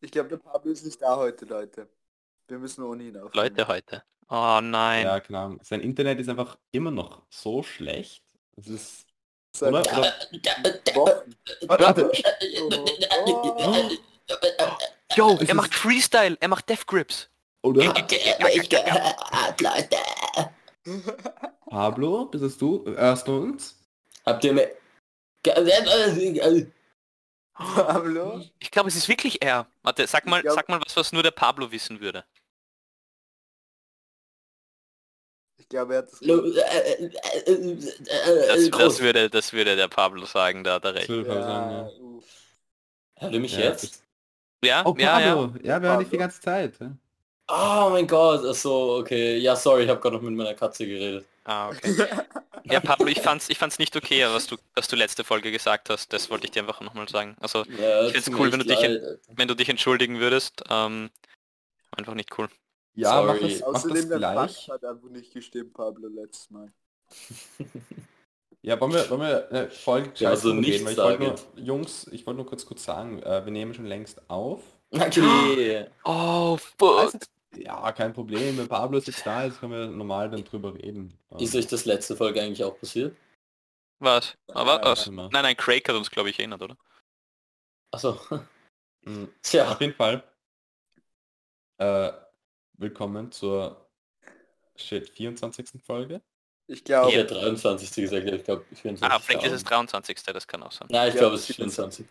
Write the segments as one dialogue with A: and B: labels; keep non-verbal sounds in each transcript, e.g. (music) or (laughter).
A: Ich glaube, der Pablo ist nicht da heute, Leute. Wir müssen ohne ihn aufnehmen.
B: Leute heute. Oh nein.
C: Ja, keine Ahnung. Sein Internet ist einfach immer noch so schlecht. Es ist. Oder? oder warte,
A: Oh,
B: Yo,
C: Es
B: er macht Freestyle, er macht Death Grips.
C: oder?
D: Leute.
C: Pablo, bist es du? Hörst du uns?
D: Habt ihr mir... (laughs)
A: Pablo?
B: Ich glaube, es ist wirklich er. Warte, sag mal,
A: glaub-
B: sag mal was, was nur der Pablo wissen würde.
A: Ich glaube, er hat das...
D: Äh, äh, äh,
B: Das, das, würde, das würde der Pablo sagen, da hat er recht.
A: Ja,
C: ja.
D: ihr mich
C: Ja,
D: jetzt?
B: Ja,
C: Oh,
B: ja, ja.
C: Pablo. Ja, wir hören dich die ganze Zeit. ja.
D: Oh mein Gott, achso, okay. Ja, sorry, ich habe gerade noch mit meiner Katze geredet.
B: Ah, okay. (laughs) Ja, Pablo, ich fand's, ich fand's nicht okay, was du, was du letzte Folge gesagt hast. Das wollte ich dir einfach nochmal sagen. Also,
D: Ja,
B: Ich find's cool, wenn du dich
D: leid,
B: wenn du dich entschuldigen würdest, ähm, einfach nicht cool.
C: Ja, mach
D: Sorry.
C: das, mach das
A: Außerdem, der
C: gleich.
A: Hat einfach nicht gestimmt, Pablo, letztes Mal. (laughs)
C: Ja, wollen wir, wollen wir eine Folge
D: Ja, also
C: Weil ich wollte nur,
D: sagen.
C: Jungs, ich wollte nur kurz kurz sagen, äh, wir nehmen schon längst auf.
D: Okay. (gasps)
B: Oh, fuck.
C: Also, ja, kein Problem. Wenn Pablo ist jetzt da ist, können wir normal dann drüber reden.
D: Ist euch das letzte Folge eigentlich auch passiert?
B: Was? Aber
A: Ja,
B: was? Nein, nein, Craig hat uns, glaube ich, erinnert, oder?
D: Achso.
C: Mhm.
D: Tja.
C: Auf jeden Fall. Äh, willkommen zur shit, 24. Folge.
A: Ich
D: Ich
A: glaube,
D: hätte 23. gesagt, ich glaube 24.
B: Ah, vielleicht ist es 23. Das kann auch sein.
D: Nein, ich glaube es ist 24.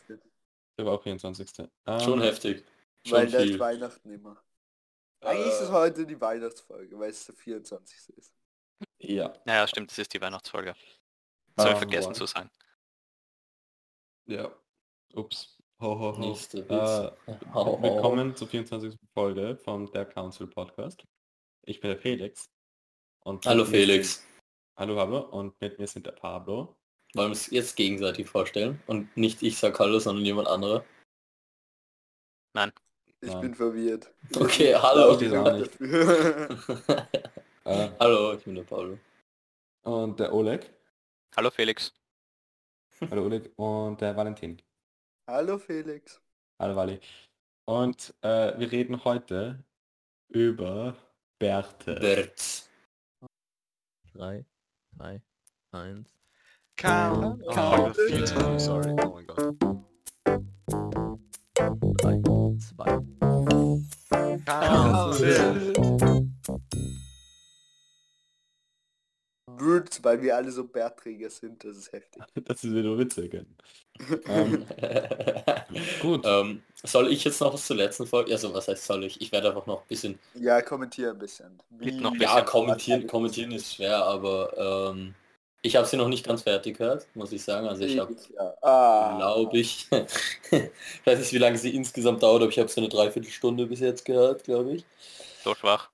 C: Der war auch 24. Ähm,
D: Schon heftig.
A: weil
D: Schon
A: ist
D: viel.
A: Weihnachten immer. Eigentlich ist es heute die Weihnachtsfolge, weil es der 24. ist.
C: Ja.
B: Naja, stimmt, das ist die Weihnachtsfolge. Ich
C: Ähm,
B: vergessen
C: boah.
B: zu sagen.
C: Ja. Ups. Ho, ho, ho.
D: Nächster
C: Äh,
D: hau, hau.
C: willkommen zur 24. Folge vom Der Council Podcast. Ich bin der Felix. Und
D: Hallo Felix.
C: Sind, hallo Pablo. Und mit mir sind der Pablo.
D: Wollen wir es jetzt gegenseitig vorstellen? Und nicht ich sag Hallo, sondern jemand anderer.
A: Ich
C: Nein.
A: bin verwirrt.
D: Okay, (laughs) hallo.
C: Ich auch nicht.
A: Dafür. (laughs)
C: Äh,
D: Hallo, ich bin der Paulo.
C: und der Oleg.
B: Hallo Felix.
C: Hallo Oleg. Und der Valentin.
A: Hallo Felix.
C: Hallo Wally. Und äh, wir reden heute über Bärte.
D: Bert.
E: 3, 2, 1.
A: Count,
E: Oh,
A: count.
E: viel zu früh, sorry. Oh mein Gott. 2.
A: Words, weil wir alle so Bärträger sind, das ist heftig.
C: Das ist wieder witzig. ähm, gut.
D: ähm, soll ich jetzt noch was zur letzten Folge? Also was heißt soll ich? Ich werde einfach noch ein bisschen.
A: Ja, kommentier ein bisschen.
B: Bitte noch ein
D: Ja,
B: bisschen.
D: kommentieren, kommentieren ist schwer, aber ähm, ich habe sie noch nicht ganz fertig gehört, muss ich sagen. Also ich habe,
A: ja. ah,
D: glaube ich, (laughs) ich weiß nicht, wie lange sie insgesamt dauert, aber ich habe so eine Dreiviertelstunde bis jetzt gehört, glaube ich.
B: So schwach.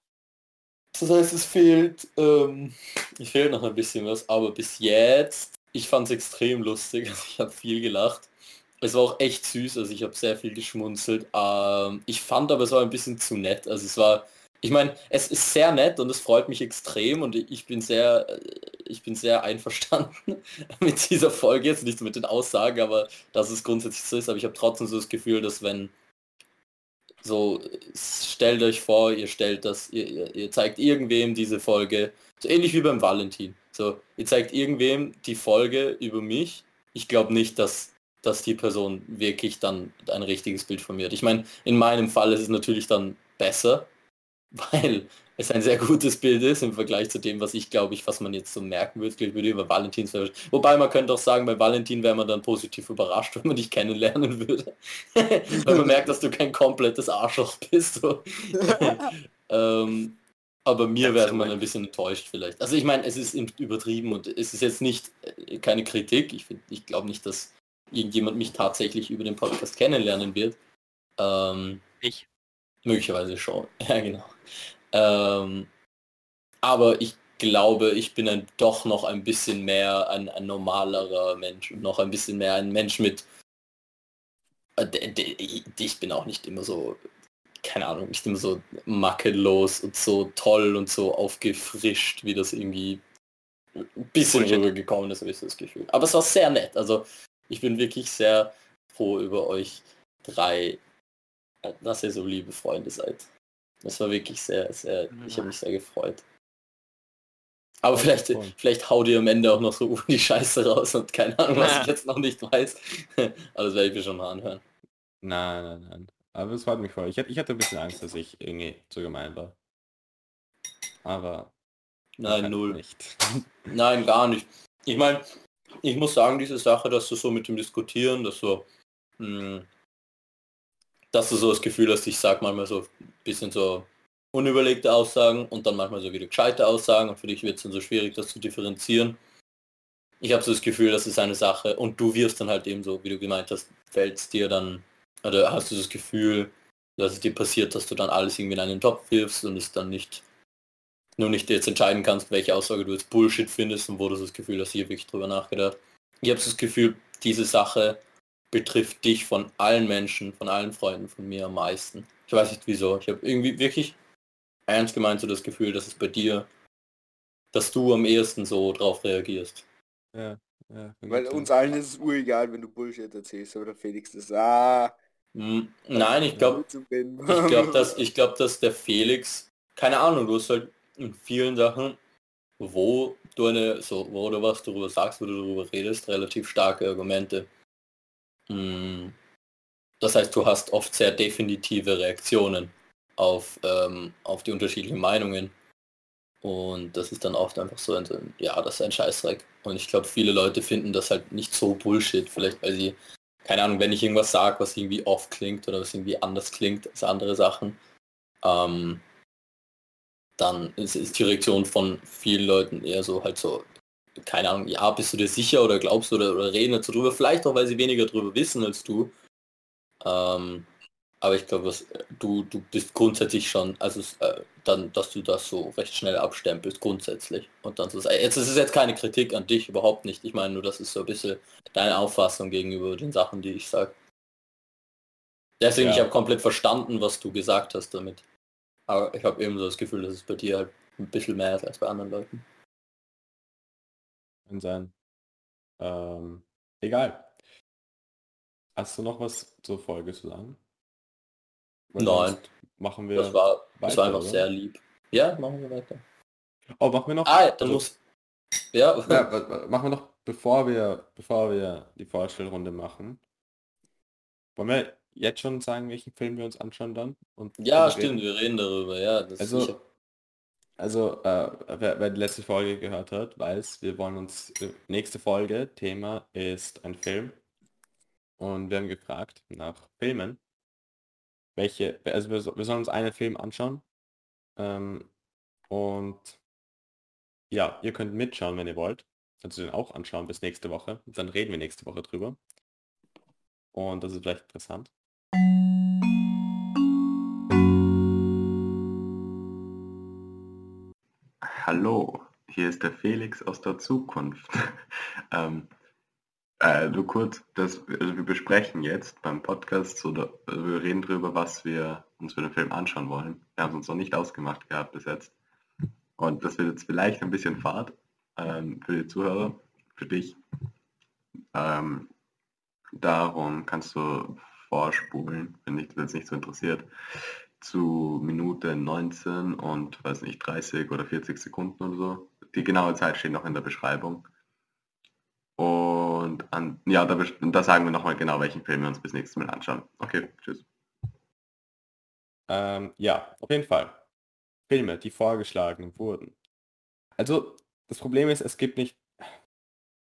D: Das heißt, es fehlt, ähm, es fehlt noch ein bisschen was, aber bis jetzt, ich fand es extrem lustig, (laughs) also ich habe viel gelacht. Es war auch echt süß, also ich habe sehr viel geschmunzelt. Ähm, ich fand aber es war ein bisschen zu nett, also es war, ich meine, es ist sehr nett und es freut mich extrem und ich bin sehr, ich bin sehr einverstanden (laughs) mit dieser Folge, jetzt nicht mit den Aussagen, aber dass es grundsätzlich so ist, aber ich habe trotzdem so das Gefühl, dass wenn so, stellt euch vor, ihr stellt das, ihr, ihr, ihr zeigt irgendwem diese Folge, so ähnlich wie beim Valentin. So, ihr zeigt irgendwem die Folge über mich. Ich glaube nicht, dass, dass die Person wirklich dann ein richtiges Bild von mir hat. Ich meine, in meinem Fall ist es natürlich dann besser, weil es ein sehr gutes Bild ist im Vergleich zu dem, was ich glaube ich, was man jetzt so merken würde, ich würde über Valentins Wobei man könnte auch sagen, bei Valentin wäre man dann positiv überrascht, (laughs) wenn man dich kennenlernen würde. (laughs) weil man merkt, dass du kein komplettes Arschloch bist. So. (laughs) ähm, aber mir wäre man ein bisschen enttäuscht vielleicht. Also ich meine, es ist übertrieben und es ist jetzt nicht äh, keine Kritik. Ich, find- ich glaube nicht, dass irgendjemand mich tatsächlich über den Podcast kennenlernen wird. Ähm,
B: Ich.
D: Möglicherweise schon, (laughs) ja genau. Ähm, aber ich glaube, ich bin ein, doch noch ein bisschen mehr ein, ein normalerer Mensch und noch ein bisschen mehr ein Mensch mit... äh, Ich bin auch nicht immer so, keine Ahnung, nicht immer so makellos und so toll und so aufgefrischt, wie das irgendwie ein bisschen rübergekommen ist, habe ich so das Gefühl. Aber es war sehr nett. Also ich bin wirklich sehr froh über euch drei dass ihr so liebe Freunde seid. Das war wirklich sehr, sehr, ich habe mich sehr gefreut. Aber vielleicht, vielleicht haut ihr am Ende auch noch so (laughs) die Scheiße raus und keine Ahnung, was ich jetzt noch nicht weiß. (laughs) Aber das werde ich mir schon mal anhören.
C: Nein, nein, nein. Aber es freut mich voll. Ich hatte, ich hatte ein bisschen Angst, dass ich irgendwie zu gemein war. Aber
D: Nein, null.
C: nicht. (laughs)
D: Nein, gar nicht. Ich meine, ich muss sagen, diese Sache, dass du so mit dem Diskutieren, dass du, mh, dass du so das Gefühl hast, ich sag manchmal so ein bisschen so unüberlegte Aussagen und dann manchmal so wieder gescheite Aussagen und für dich wird es dann so schwierig, das zu differenzieren. Ich habe so das Gefühl, das ist eine Sache und du wirst dann halt eben so, wie du gemeint hast, fällt es dir dann, oder hast du das Gefühl, dass es dir passiert, dass du dann alles irgendwie in einen Topf wirfst und es dann nicht nur nicht jetzt entscheiden kannst, welche Aussage du jetzt Bullshit findest und wo du das Gefühl hast, hier wirklich drüber nachgedacht. Ich habe das Gefühl, diese Sache betrifft dich von allen Menschen, von allen Freunden von mir am meisten. Ich weiß nicht wieso. Ich habe irgendwie wirklich ernst gemeint so das Gefühl, dass es bei dir, dass du am ehesten so drauf reagierst.
C: Ja, ja,
A: Weil uns allen ist es uregal, wenn du Bullshit erzählst, aber der Felix ist, ah,
D: Hm, Nein, ich glaube, ich glaube, dass, (laughs) ich glaube, dass der Felix, keine Ahnung, du hast halt in vielen Sachen, wo du eine, so, wo du was darüber sagst, wo du darüber redest, relativ starke Argumente. Hm, Das heißt, du hast oft sehr definitive Reaktionen auf, ähm, auf die unterschiedlichen Meinungen. Und das ist dann oft einfach so, ein, ja, das ist ein Scheißdreck. Und ich glaube, viele Leute finden das halt nicht so Bullshit, vielleicht weil sie, keine Ahnung, wenn ich irgendwas sage, was irgendwie off klingt oder was irgendwie anders klingt als andere Sachen, ähm, dann ist, ist die Reaktion von vielen Leuten eher so halt so, keine Ahnung, ja, bist du dir sicher oder glaubst du oder, oder reden dazu drüber, vielleicht auch, weil sie weniger drüber wissen als du. Ähm, aber ich glaube, was du, du bist grundsätzlich schon, also äh, dann, dass du das so recht schnell abstempelst, grundsätzlich. Und dann so, jetzt ist es jetzt keine Kritik an dich, überhaupt nicht. Ich meine nur, das ist so ein bisschen deine Auffassung gegenüber den Sachen, die ich sage. Deswegen,
C: Ja.
D: ich habe komplett verstanden, was du gesagt hast damit. Aber ich habe eben so das Gefühl, dass es bei dir halt ein bisschen mehr ist als bei anderen Leuten.
C: Kann sein. Ähm, egal. Hast du noch was zur Folge zu sagen? Weil
D: Nein.
C: Machen wir.
D: Das war, das
C: weiter,
D: war einfach
C: oder?
D: sehr lieb. Ja, machen wir weiter.
C: Oh, machen wir noch.
D: Ah, dann
C: also-
D: muss... Ja, (laughs)
C: Ja, machen wir noch, bevor wir, bevor wir die Vorstellrunde machen. Wollen wir jetzt schon sagen, welchen Film wir uns anschauen dann? Und
D: ja stimmt,
C: reden?
D: wir reden darüber, ja. Das,
C: Also, Also, äh, wer, wer die letzte Folge gehört hat, weiß, wir wollen uns, äh, nächste Folge, Thema ist ein Film. Und wir haben gefragt nach Filmen. Welche, also wir, wir sollen uns einen Film anschauen. Ähm, und ja, ihr könnt mitschauen, wenn ihr wollt. Also den auch anschauen bis nächste Woche. Dann reden wir nächste Woche drüber. Und das ist vielleicht interessant.
F: Hallo, hier ist der Felix aus der Zukunft. (laughs) ähm, äh, nur kurz, das, also wir besprechen jetzt beim Podcast, so, da, also wir reden darüber, was wir uns für den Film anschauen wollen. Wir haben es uns noch nicht ausgemacht gehabt bis jetzt. Und das wird jetzt vielleicht ein bisschen Fahrt ähm, für die Zuhörer, für dich. Ähm, darum kannst du vorspulen, wenn dich das jetzt nicht so interessiert zu Minute 19 und weiß nicht 30 oder 40 Sekunden oder so. Die genaue Zeit steht noch in der Beschreibung. Und an, ja, da, da sagen wir nochmal genau, welchen Film wir uns bis nächstes Mal anschauen. Okay, tschüss.
C: Ähm, ja, auf jeden Fall. Filme, die vorgeschlagen wurden. Also, das Problem ist, es gibt nicht...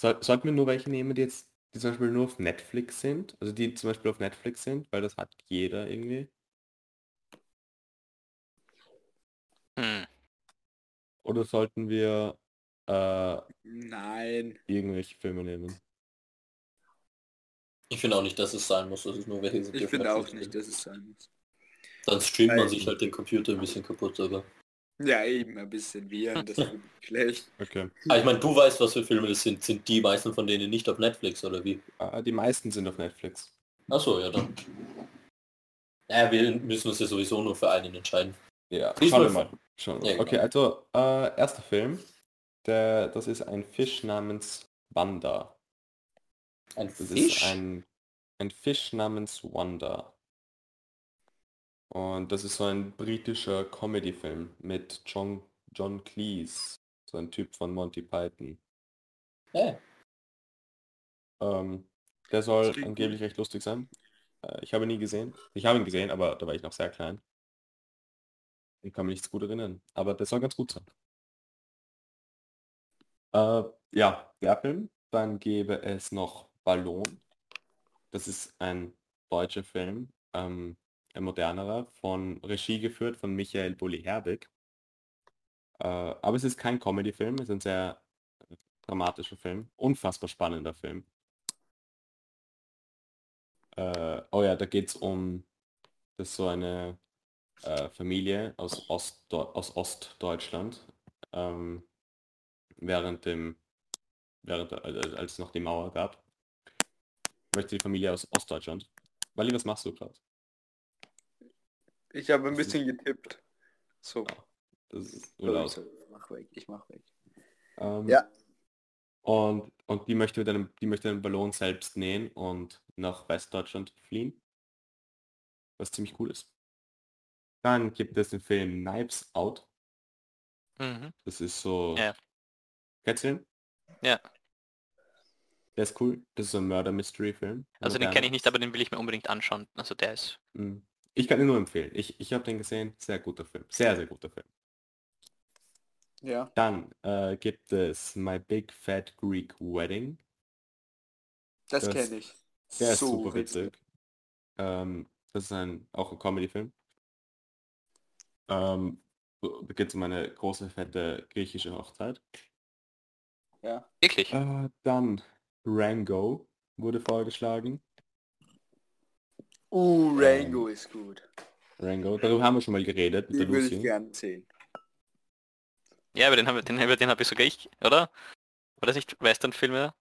C: Soll, sollten wir nur welche nehmen, die jetzt, die zum Beispiel nur auf Netflix sind? Also die zum Beispiel auf Netflix sind, weil das hat jeder irgendwie. Oder sollten wir äh,
A: Nein.
C: irgendwelche Filme nehmen?
D: ich finde auch nicht, dass es sein muss, dass es nur welche sind.
A: Ich finde auch nicht, dass es sein muss.
D: Dann streamt man sich halt den Computer ein bisschen kaputt, aber...
A: Ja, eben, ein bisschen Viren, das ist schlecht. (laughs)
C: Okay.
D: Ah, ich meine, du weißt, was für Filme das sind. Sind die meisten von denen nicht auf Netflix, oder wie?
C: Äh, die meisten sind auf Netflix.
D: Achso, ja dann. Ja, wir müssen uns ja sowieso nur für einen entscheiden.
C: Ja,
D: Diesmal
C: schauen wir mal. Wir
D: Ja.
C: Okay,
D: genau.
C: also äh, erster Film. Der, das ist ein Fisch namens Wanda.
D: Ein
C: Das
D: Fisch?
C: ist ein, ein Fisch namens Wanda. Und das ist so ein britischer Comedy-Film mit John, John Cleese, so ein Typ von Monty Python.
D: Ja.
C: Ähm, der soll angeblich recht lustig sein. Äh, ich habe ihn nie gesehen. Ich habe ihn gesehen, aber da war ich noch sehr klein. Ich kann mich nicht so gut erinnern. Aber der soll ganz gut sein. Äh, ja, der Film. Dann gäbe es noch Ballon. Das ist ein deutscher Film, ähm, ein modernerer, von Regie geführt von Michael Bulli-Herbig. Äh, aber es ist kein Comedy-Film, es ist ein sehr dramatischer Film, unfassbar spannender Film. Äh, oh ja, da geht es um, das ist so eine äh, Familie aus, Ost, aus Ostdeutschland ähm, während dem, während der- als es noch die Mauer gab. Möchte die Familie aus Ostdeutschland. Wally, was machst du gerade?
A: Ich habe ein
C: Das ist-
A: bisschen getippt. So.
C: Das ist laut.
A: sorry. Mach weg, ich mach weg.
C: Ähm,
A: Ja.
C: Und, und die möchte dann, die möchte den Ballon selbst nähen und nach Westdeutschland fliehen. Was ziemlich cool ist. Dann gibt es den Film Knives Out.
B: Mhm.
C: Das ist so.
B: Ja.
C: Kennst du den?
B: Ja.
C: Der ist cool. Das ist so ein Murder Mystery Film.
B: Also den kenne ich nicht, aber den will ich mir unbedingt anschauen. Also der ist.
C: Mhm. Ich kann ihn nur empfehlen. Ich, ich habe den gesehen. Sehr guter Film. Sehr, sehr guter Film.
A: Ja.
C: Dann äh, gibt es My Big Fat Greek Wedding.
A: Das,
C: Das-
A: kenne ich.
C: Der ist
A: So
C: super witzig. Ähm, das ist ein, auch ein Comedy-Film. Ähm, so- da geht es um eine große, fette griechische Hochzeit.
A: Ja.
B: Wirklich?
C: Äh, dann Rango wurde vorgeschlagen.
A: Uh,
C: Ähm,
A: Rango ist gut.
C: Rango, darüber haben wir schon mal geredet mit der
A: Den würde ich
C: Lucy.
A: gern sehen.
B: Ja, aber den habe den, über den habe ich sogar ich, oder? War das nicht Western-Filme?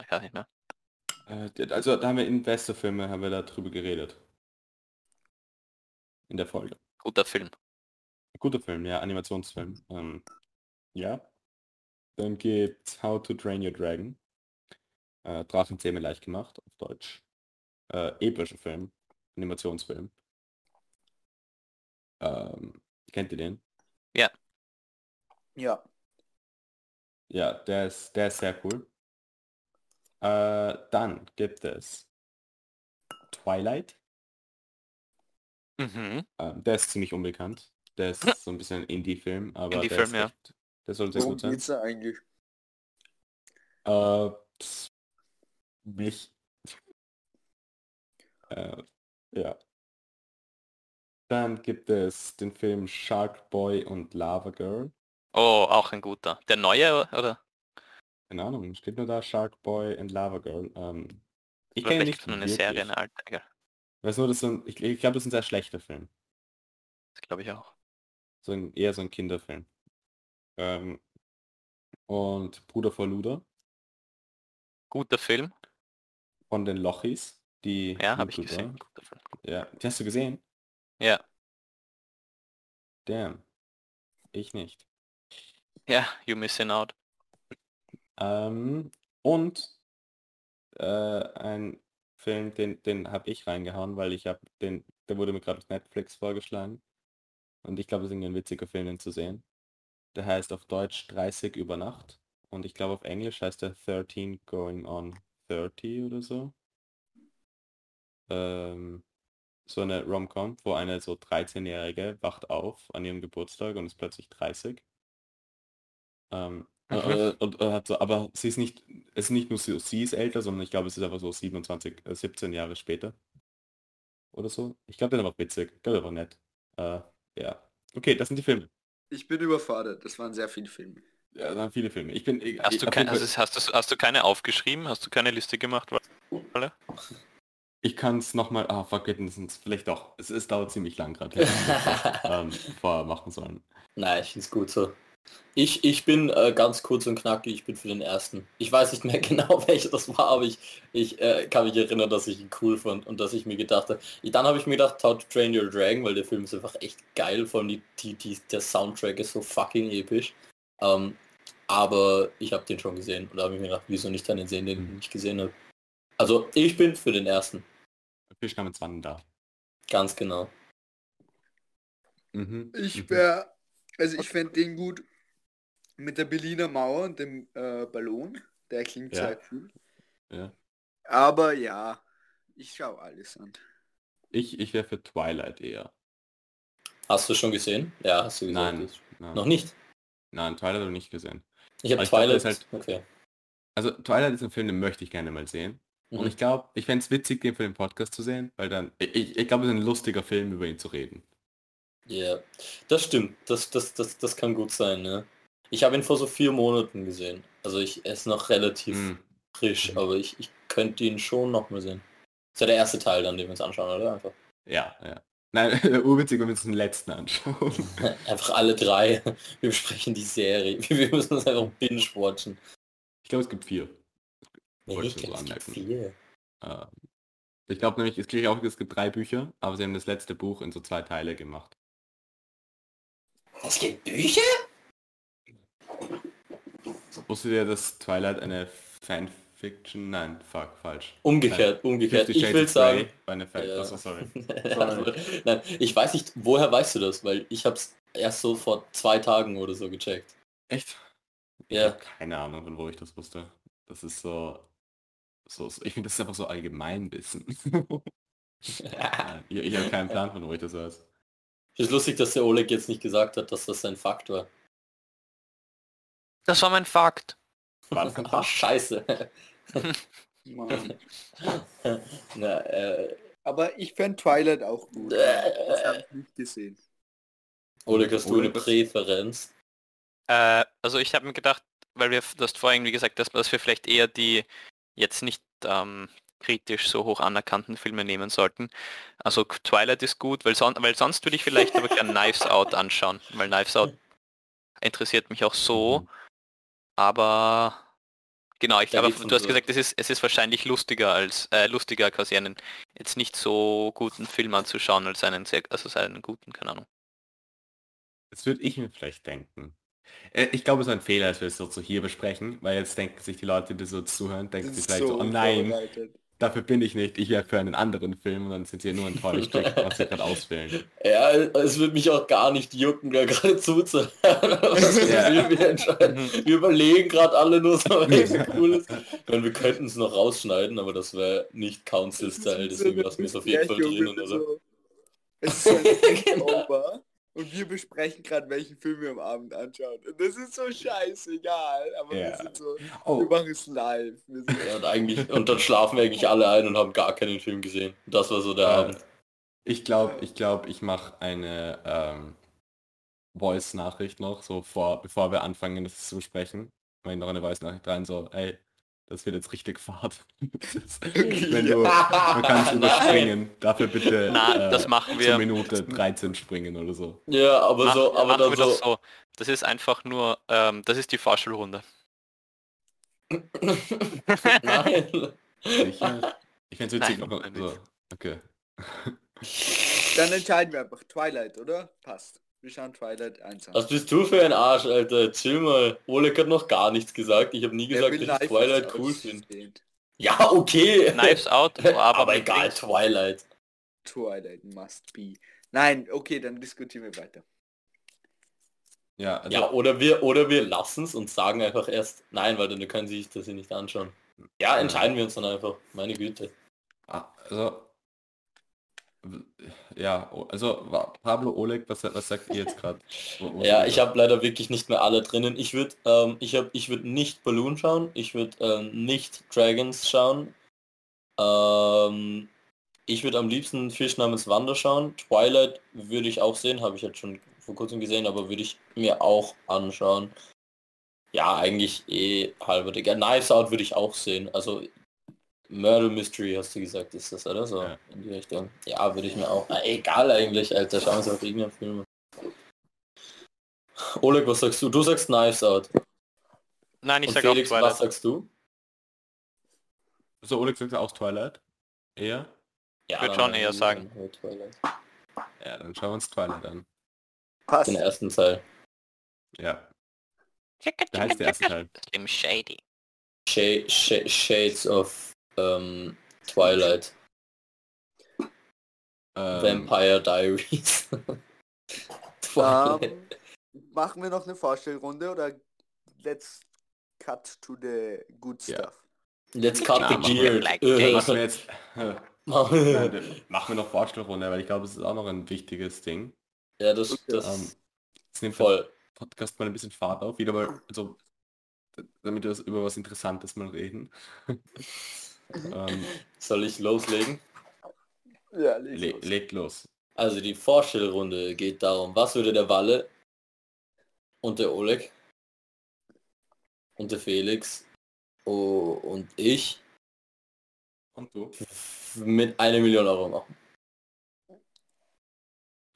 B: Ich weiß nicht mehr.
C: Äh, also da haben wir in Westerfilme haben wir da drüber geredet. In der Folge.
B: Guter Film.
C: Guter Film, ja, Animationsfilm. Ähm, ja. Dann gibt's How to Train Your Dragon. Äh, Drachenzähme leicht gemacht, auf Deutsch. Äh, epischer Film. Animationsfilm. Ähm, kennt ihr den?
A: Ja.
C: Ja, der ist, der ist sehr cool. Äh, dann gibt es Twilight.
B: Mhm.
C: Ähm, der ist ziemlich unbekannt. Der ist so ein bisschen ein Indie-Film, aber der,
B: Indie-Film,
C: ist
B: ja.
C: echt, der soll sehr
A: Worum
C: gut sein.
A: geht's da eigentlich?
C: Äh, pss, mich. Äh, ja. Dann gibt es den Film Shark Boy und Lava Girl.
B: Oh, auch ein guter. Der neue, oder?
C: Keine Ahnung, steht nur da Shark Boy and Lava Girl. Ähm, ich kenne nicht
B: so eine
C: wirklich.
B: Serie, eine alte.
C: Weiß nur, das ist ein, ich, ich glaube, das ist ein sehr schlechter Film.
B: Das glaube ich auch.
C: So ein, eher so ein Kinderfilm. Ähm, und Bruder vor Luder
B: Guter Film.
C: von den Lochis, die
B: Ja, habe ich gesehen.
C: Ja, die hast du gesehen?
B: Ja.
C: Damn. Ich nicht.
B: Ja, you missing out.
C: Ähm, und äh, ein Film, den, den habe ich reingehauen, weil ich habe den, der wurde mir gerade auf Netflix vorgeschlagen. Und ich glaube, es ist ein witziger Film, den zu sehen. Der heißt auf Deutsch 30 über Nacht. Und ich glaube auf Englisch heißt er 13 Going on 30 oder so. Ähm, so eine Rom-Com, wo eine so 13-Jährige wacht auf an ihrem Geburtstag und ist plötzlich 30. Ähm,
B: Mhm.
C: äh, und, äh, hat so, aber sie ist nicht, es ist nicht nur sie, sie ist älter, sondern ich glaube, es ist einfach so 27, äh, 17 Jahre später. Oder so. Ich glaube, der war witzig. Ich glaube, der war nett. Äh, ja. Okay, das sind die Filme.
A: Ich bin überfordert. Das waren sehr viele Filme.
C: Ja, das waren viele Filme. Ich bin. ich-
B: Hast du, kein, also hast, du, hast du keine aufgeschrieben? Hast du keine Liste gemacht? Alle?
C: Ich kann es nochmal, ah, fuck it, das ist vielleicht doch. Es, es dauert ziemlich lang gerade. Hätte ich (laughs) nicht, ähm, vorher machen sollen.
D: Nein, ich finde es gut so. Ich, ich bin äh, ganz kurz und knackig, ich bin für den ersten. Ich weiß nicht mehr (laughs) genau, welcher das war, aber ich, ich äh, kann mich erinnern, dass ich ihn cool fand und dass ich mir gedacht habe. Dann habe ich mir gedacht, How to Train Your Dragon, weil der Film ist einfach echt geil, vor allem die, die, die, der Soundtrack ist so fucking episch. Ähm, aber ich habe den schon gesehen und da habe ich mir gedacht, wieso nicht dann den sehen, den ich nicht gesehen habe. Also ich bin für den ersten,
C: Fisch kam jetzt wann da.
D: ganz genau.
C: Mhm.
A: Ich
C: mhm.
A: wäre, also ich fände den gut mit der Berliner Mauer und dem äh, Ballon. Der klingt
C: Ja.
A: sehr cool.
C: Ja.
A: Aber ja, ich schaue alles an.
C: Ich, ich wäre für Twilight eher.
D: Hast du schon gesehen? Ja, hast du gesagt.
C: Nein, nein.
D: Noch nicht?
C: Nein, Twilight habe ich nicht gesehen.
D: Ich habe
C: ich
D: Twilight.
C: das ist
D: okay.
C: Also Twilight ist ein Film, den möchte ich gerne mal sehen. Und
D: Mhm.
C: ich glaube, ich fände es witzig, den für den Podcast zu sehen, weil dann, ich, ich glaube, es ist ein lustiger Film, über ihn zu reden.
D: Ja, das stimmt. Das, das, das, das kann gut sein, ne? Ich habe ihn vor so vier Monaten gesehen. Also ich er ist noch relativ
C: Hm.
D: frisch,
C: Mhm.
D: aber ich, ich könnte ihn schon noch mal sehen. Das ist ja der erste Teil dann, den wir uns anschauen, oder? Einfach,
C: Ja, ja. Nein, (laughs) urwitzig, wenn wir uns den letzten anschauen. (laughs)
D: einfach alle drei. Wir besprechen die Serie. (laughs) Wir müssen uns einfach binge-watchen.
C: Ich glaube, es gibt vier.
D: Nee, ich
C: ich nur
D: glaub,
C: so
D: es gibt
C: anmerken.
D: vier.
C: Ähm, Ich glaube nämlich, es kriege auch, es gibt drei Bücher, aber sie haben das letzte Buch in so zwei Teile gemacht.
D: Es gibt Bücher?
C: Wusstet ihr, dass Twilight eine Fanfiction? Nein, fuck, falsch.
D: Umgekehrt, umgekehrt.
C: Fifty
D: Ich will sagen,
C: Grey war eine Fan
D: Ja.
C: Achso, (laughs) sorry.
D: Also, Nein, ich weiß nicht, woher weißt du das? Weil ich habe es erst so vor zwei Tagen oder so gecheckt.
C: Echt? Ich
D: Ja.
C: keine Ahnung, von wo ich das wusste. Das ist so... so so- ich finde, das ist einfach so Allgemeinwissen. (laughs) Ja, ich ich habe keinen Plan, von wo ich das weiß.
D: ist lustig, dass der Oleg jetzt nicht gesagt hat, dass das sein Fakt war.
B: Das war mein Fakt.
C: War das ein Fakt?
D: scheiße.
A: Mann. (laughs)
D: Na, äh,
A: Aber ich fände Twilight auch gut. Das habe ich nicht gesehen.
D: Oleg, hast du eine Präferenz?
B: Äh, also ich habe mir gedacht, weil wir, du hast vorhin irgendwie gesagt, dass, dass wir vielleicht eher die jetzt nicht ähm, kritisch so hoch anerkannten Filme nehmen sollten. Also Twilight ist gut, weil, son weil sonst würde ich vielleicht aber gerne (laughs) Knives Out anschauen, weil Knives Out interessiert mich auch so,
C: Mhm.
B: Aber genau, ich glaube, du hast gesagt, es ist, es ist wahrscheinlich lustiger als äh, lustiger quasi einen jetzt nicht so guten Film anzuschauen als einen sehr, also einen guten, keine Ahnung.
C: Das würde ich mir vielleicht denken. Äh, Ich glaube, es ist ein Fehler, dass wir es so hier besprechen, weil jetzt denken sich die Leute, die so zuhören, denken sich vielleicht so,
A: so
C: oh nein. Dafür bin ich nicht, ich wäre für einen anderen Film und dann sind sie nur enttäuscht, (laughs) durch, was sie gerade auswählen.
D: Ja, es wird mich auch gar nicht jucken, da gerade zuzuhören. (laughs) was
C: Ja.
D: Wir entscheiden. Wir überlegen gerade alle nur so, welches cool ist. Ich meine, wir könnten es noch rausschneiden, aber das wäre nicht Council-Style, deswegen lassen wir es auf jeden Fall oder?
A: So, es ist so ein (laughs) Takeover und wir besprechen gerade, welchen Film wir am Abend anschauen. Und das ist so scheißegal, aber wir
C: Ja.
A: sind so, wir
C: Oh,
A: machen es live. Wir sind
D: Ja, und, eigentlich, und dann schlafen wir eigentlich alle ein und haben gar keinen Film gesehen. Das war so der
C: äh,
D: Abend.
C: ich glaube, ich glaube, ich mache eine ähm, Voice-Nachricht noch, so vor, bevor wir anfangen, das zu besprechen. Wenn noch eine Voice-Nachricht rein, so, ey, das wird jetzt richtig Fahrt. (laughs) Wenn du, man kann es
D: Nein.
C: überspringen, dafür bitte
B: Na,
C: äh,
B: das machen
C: zur
B: wir.
C: Minute 13 springen oder so.
D: Ja, aber
B: Machen,
D: so, aber dann so.
B: das so. Das ist einfach nur, ähm, das ist die Vorschulrunde.
D: Nein. (laughs)
C: Sicher? Ich fände es witzig,
B: nein,
C: so. Okay.
A: Dann entscheiden wir einfach Twilight, oder? Passt. Wir schauen Twilight 1 an.
D: Was bist du für ein Arsch, Alter? Chill mal. Oleg hat noch gar nichts gesagt. Ich habe nie gesagt, dass ich Twilight cool finde. Ja, okay.
B: Knives Out, (laughs) aber,
D: aber egal, Twilight.
A: Twilight must be. Nein, okay, dann diskutieren wir weiter.
C: Ja, also,
D: Ja, oder wir, oder wir lassen es und sagen einfach erst nein, weil dann können sie sich das hier nicht anschauen. Ja, entscheiden wir uns dann einfach. Meine Güte.
C: ah, also ja, also Pablo Oleg, was, was sagt ihr jetzt gerade?
D: Ja, ich habe leider wirklich nicht mehr alle drinnen. Ich würde, ähm, ich habe, ich würde nicht Balloon schauen. Ich würde ähm, nicht Dragons schauen. Ähm, ich würde am liebsten Fisch namens Wander schauen. Twilight würde ich auch sehen, habe ich jetzt schon vor kurzem gesehen, aber würde ich mir auch anschauen. Ja, eigentlich eh halber Digga. Knives Out würde ich auch sehen. Also Murder Mystery hast du gesagt, ist das, oder? So
C: Ja.
D: in die Richtung. Ja, würde ich mir auch. Na, egal eigentlich, Alter. Schauen wir uns auf irgendeinen Film. Oleg, was sagst du? Du sagst Knives Out.
B: Nein, ich
D: Und
B: sage auch
D: Felix, was
B: Twilight.
D: sagst du?
C: So, Oleg sagt auch Twilight. Eher?
D: Ja,
B: würd
D: dann
B: schon eher sagen.
D: halt Twilight.
C: Ja, dann schauen wir uns Twilight an.
A: Passt.
D: Den ersten Teil.
C: Ja, da heißt der erste Teil.
B: Slim Shady.
D: Sh Sh Shades of ähm, Twilight.
C: Ähm,
D: Vampire Diaries. (laughs) Voll.
A: Ähm, machen wir noch eine Vorstellrunde oder let's cut to the good
C: Ja.
A: stuff?
D: Let's cut
C: Na,
D: the
C: machen wir
D: beard.
B: like
D: Äh,
C: Machen wir jetzt... (laughs)
D: Machen
C: wir noch Vorstellrunde, weil ich glaube, es ist auch noch ein wichtiges Ding.
D: Ja, das,
C: Ähm,
D: das
C: es nimmt
D: voll.
C: Podcast mal ein bisschen Fahrt auf, wieder mal, also damit wir das über was Interessantes mal reden. (laughs) ähm,
D: Soll ich loslegen?
A: Ja, leg
C: le
A: los.
C: legt los.
D: Also die Vorstellrunde geht darum, was würde der Walle und der Oleg und der Felix oh, und ich
C: Und du?
D: mit einer Million Euro machen.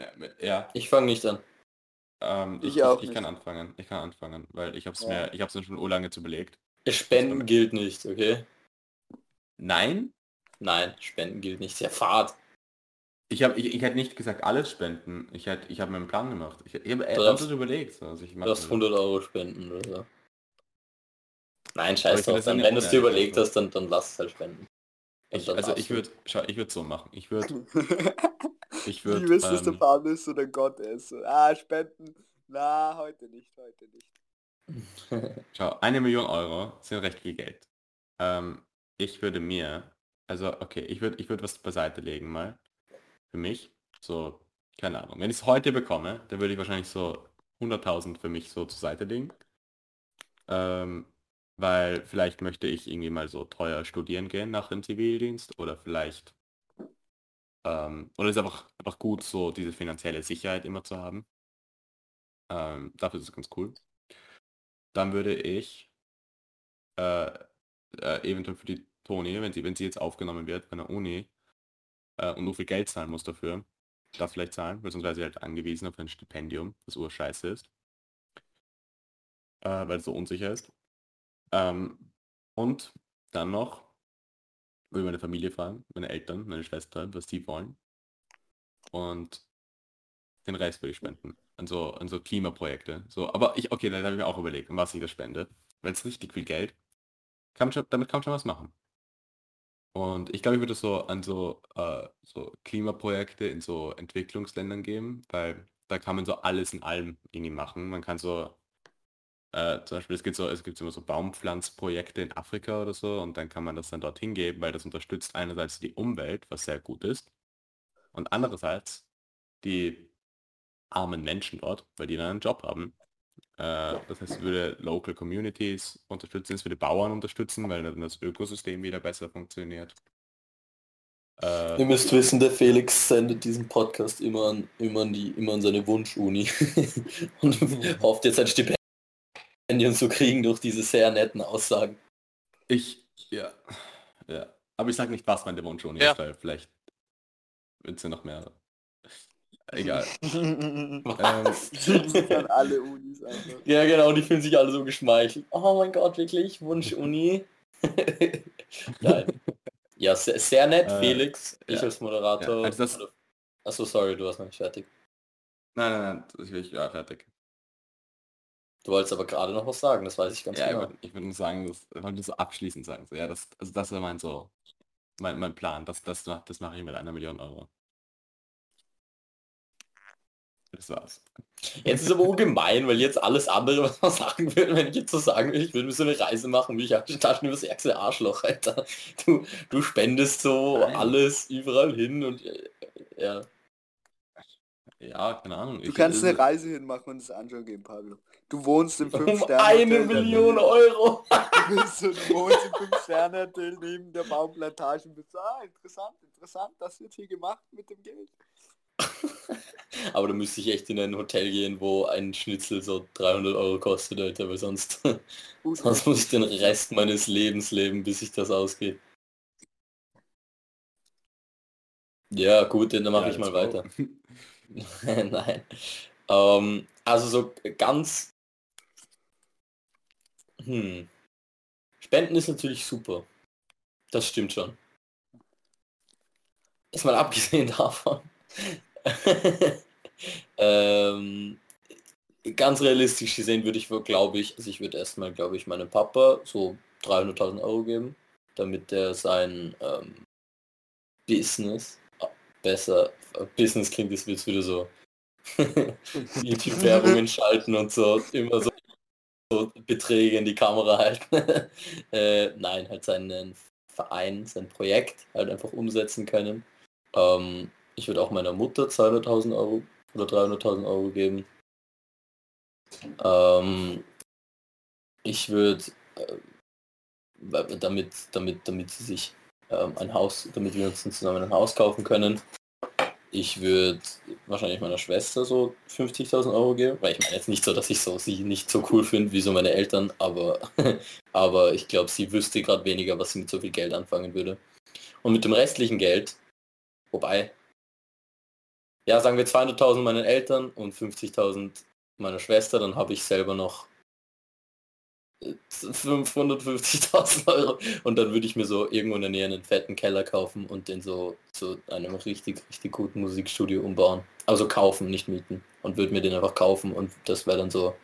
C: Ja, mit- ja
D: Ich fange nicht an.
C: ähm,
A: Ich
C: ich,
A: auch
C: ich, ich kann anfangen. Ich kann anfangen, weil ich habe es
A: Ja.
C: mir, ich habe es mir schon urlange zu überlegt.
D: Spenden gilt nicht, okay?
C: Nein,
D: Nein, Spenden gilt nicht. Sehr fad.
C: ich habe, ich, ich hätte nicht gesagt alles spenden. Ich hätte, ich habe mir einen Plan gemacht. Ich, ich habe
D: Du darfst-
C: ernsthaft überlegt. Also ich
D: Du
C: mach
D: darfst
C: das.
D: 100 Euro spenden oder so. Nein, scheiß drauf. Dann, wenn du es dir überlegt
C: Sache.
D: hast, dann, dann lass es halt spenden. Und
C: Ich, also ich würde, schau, ich würde so machen. Ich würde, (laughs) ich
A: Wie
C: würde,
A: willst du der
C: ähm,
A: Farbe ist oder Gott ist? Ah, spenden. Na, heute nicht, heute nicht. (laughs)
C: Schau, eine Million Euro sind recht viel Geld. Ähm, ich würde mir, also okay, ich würde ich würde was beiseite legen mal. Für mich. So, keine Ahnung. Wenn ich es heute bekomme, dann würde ich wahrscheinlich so 100.000 für mich so zur Seite legen. Ähm, weil vielleicht möchte ich irgendwie mal so teuer studieren gehen nach dem Zivildienst oder vielleicht ähm, oder ist einfach, einfach gut, so diese finanzielle Sicherheit immer zu haben. Ähm, dafür ist es ganz cool. Dann würde ich äh, äh, eventuell für die Toni, wenn sie, wenn sie jetzt aufgenommen wird bei einer Uni äh, und nur viel Geld zahlen muss dafür, das vielleicht zahlen, weil sonst wäre sie halt angewiesen auf ein Stipendium, das urscheiße ist. Äh, weil es so unsicher ist. Ähm, und dann noch würde meine Familie fragen, meine Eltern, meine Schwester, was die wollen. Und den Rest würde ich spenden. An so, an so Klimaprojekte. So, aber ich, okay, dann habe ich mir auch überlegt, was ich das spende. Weil es richtig viel Geld. Kann schon, damit kann man schon was machen. Und ich glaube, ich würde so an so, äh, so Klimaprojekte in so Entwicklungsländern geben, weil da kann man so alles in allem irgendwie machen. Man kann so, äh, zum Beispiel, es gibt so, es gibt immer so Baumpflanzprojekte in Afrika oder so und dann kann man das dann dorthin geben, weil das unterstützt einerseits die Umwelt, was sehr gut ist, und andererseits die armen Menschen dort, weil die dann einen Job haben. Äh, das heißt, es würde Local Communities unterstützen, es würde Bauern unterstützen, weil dann das Ökosystem wieder besser funktioniert. Äh,
D: Ihr müsst wissen, der Felix sendet diesen Podcast immer an, immer an, die, immer an seine Wunsch-Uni (laughs) und hofft jetzt ein Stipendium zu kriegen durch diese sehr netten Aussagen.
C: ich, ja, ja. Aber ich sage nicht, was meine Wunschuni
B: Ja.
C: ist, weil vielleicht wird sie noch mehr. Egal.
A: An alle Unis einfach.
D: ja genau, die fühlen sich alle so geschmeichelt. Oh mein Gott, wirklich? Wunsch-Uni? (laughs) Nein. Ja, sehr, sehr nett,
C: Äh,
D: Felix. Ich
C: ja.
D: als Moderator.
C: Ja, also das-
D: Achso, sorry, du warst noch nicht fertig.
C: Nein, nein, nein, ich, ja, fertig.
D: Du wolltest aber gerade noch was sagen, das weiß ich ganz
C: Ja, ich
D: genau.
C: würde ich würd nur sagen, das ich wollte so abschließend sagen. So, ja, das, also das ist mein so, mein, mein Plan. Das, das, das mache ich mit einer Million Euro. Das war's.
D: Jetzt ist aber ungemein, weil jetzt alles andere, (laughs) was man sagen würde, wenn ich jetzt so sagen würde, ich würde mir so eine Reise machen, wie ich Taschen übers ärgste Arschloch, Alter. Du, du spendest so
C: Nein.
D: alles überall hin und äh, ja.
C: Ja, keine Ahnung.
A: Du
C: ich-
A: kannst
C: äh,
A: eine Reise hinmachen und es anschauen gehen, Pablo. Du wohnst im (laughs)
D: Um
A: 5 sterne
D: eine Million Euro.
A: Du, bist so, du wohnst im 5 sterne hotel neben der Baumplantage und bist so, ah, interessant, interessant, das wird hier gemacht mit dem Geld. (laughs)
D: Aber da müsste ich echt in ein Hotel gehen, wo ein Schnitzel so 300 Euro kostet, Alter, weil sonst, (laughs) sonst muss ich den Rest meines Lebens leben, bis sich das ausgeht. Ja, gut, dann mache
C: ja,
D: ich mal weiter. (laughs) (laughs) Nein. Ähm, also so ganz... Hm. Spenden ist natürlich super. Das stimmt schon. Ist mal abgesehen davon. Ähm, ganz realistisch gesehen würde ich, glaube ich, also ich würde erstmal, glaube ich, meinem Papa so 300.000 Euro geben, damit er sein ähm, Business besser, Business klingt jetzt jetzt wieder so (laughs) YouTube-Werbungen (laughs) schalten und so immer so, so Beträge in die Kamera halten. (laughs) äh, nein, halt seinen Verein, sein Projekt halt einfach umsetzen können. Ähm, ich würde auch meiner Mutter 200.000 Euro oder 300.000 Euro geben. Ähm, ich würde, äh, damit, damit, damit sie sich ähm, ein Haus, damit wir uns zusammen ein Haus kaufen können. Ich würde wahrscheinlich meiner Schwester so 50.000 Euro geben, weil ich meine jetzt nicht so, dass ich so sie nicht so cool finde wie so meine Eltern, aber, (laughs) aber ich glaube, sie wüsste gerade weniger, was sie mit so viel Geld anfangen würde. Und mit dem restlichen Geld, wobei, ja, sagen wir 200.000 meinen Eltern und 50.000 meiner Schwester, dann habe ich selber noch 550.000 (laughs) Euro und dann würde ich mir so irgendwo in der Nähe einen fetten Keller kaufen und den so zu einem richtig, richtig guten Musikstudio umbauen. Also kaufen, nicht mieten. Und würde mir den einfach kaufen und das wäre dann so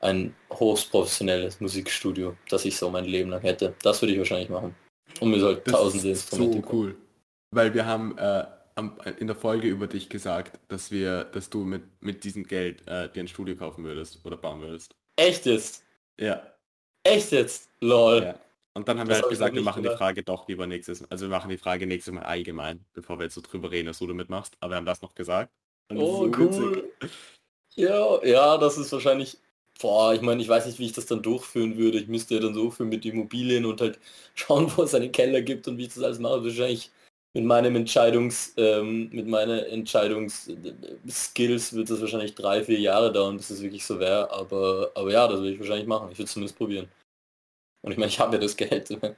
D: ein hochst professionelles Musikstudio, das ich so mein Leben lang hätte. Das würde ich wahrscheinlich machen. Und mir soll
C: Das
D: tausende
C: ist
D: Instrumente
C: so cool. Weil wir haben äh, am, in der Folge über dich gesagt, dass wir, dass du mit, mit diesem Geld äh, dir ein Studio kaufen würdest oder bauen würdest.
D: Echt jetzt?
C: Ja.
D: Echt jetzt? Lol.
C: ja. Und dann haben
D: Das
C: wir halt gesagt, wir machen die
D: gedacht.
C: Frage doch lieber nächstes Also wir machen die Frage nächstes Mal allgemein, bevor wir jetzt so drüber reden, dass du damit machst. Aber wir haben das noch gesagt. Und
D: Oh,
C: so
D: cool.
C: witzig.
D: Ja, ja, das ist wahrscheinlich. Boah, ich meine, ich weiß nicht, wie ich das dann durchführen würde. Ich müsste ja dann so für mit Immobilien und halt schauen, wo es einen Keller gibt und wie ich das alles mache. Wahrscheinlich mit meinem Entscheidungs, ähm, mit meiner Entscheidungsskills wird das wahrscheinlich drei, vier Jahre dauern, bis es wirklich so wäre. Aber, aber ja, das würde ich wahrscheinlich machen. Ich würde es zumindest probieren. Und ich meine, ich habe ja das Geld (laughs)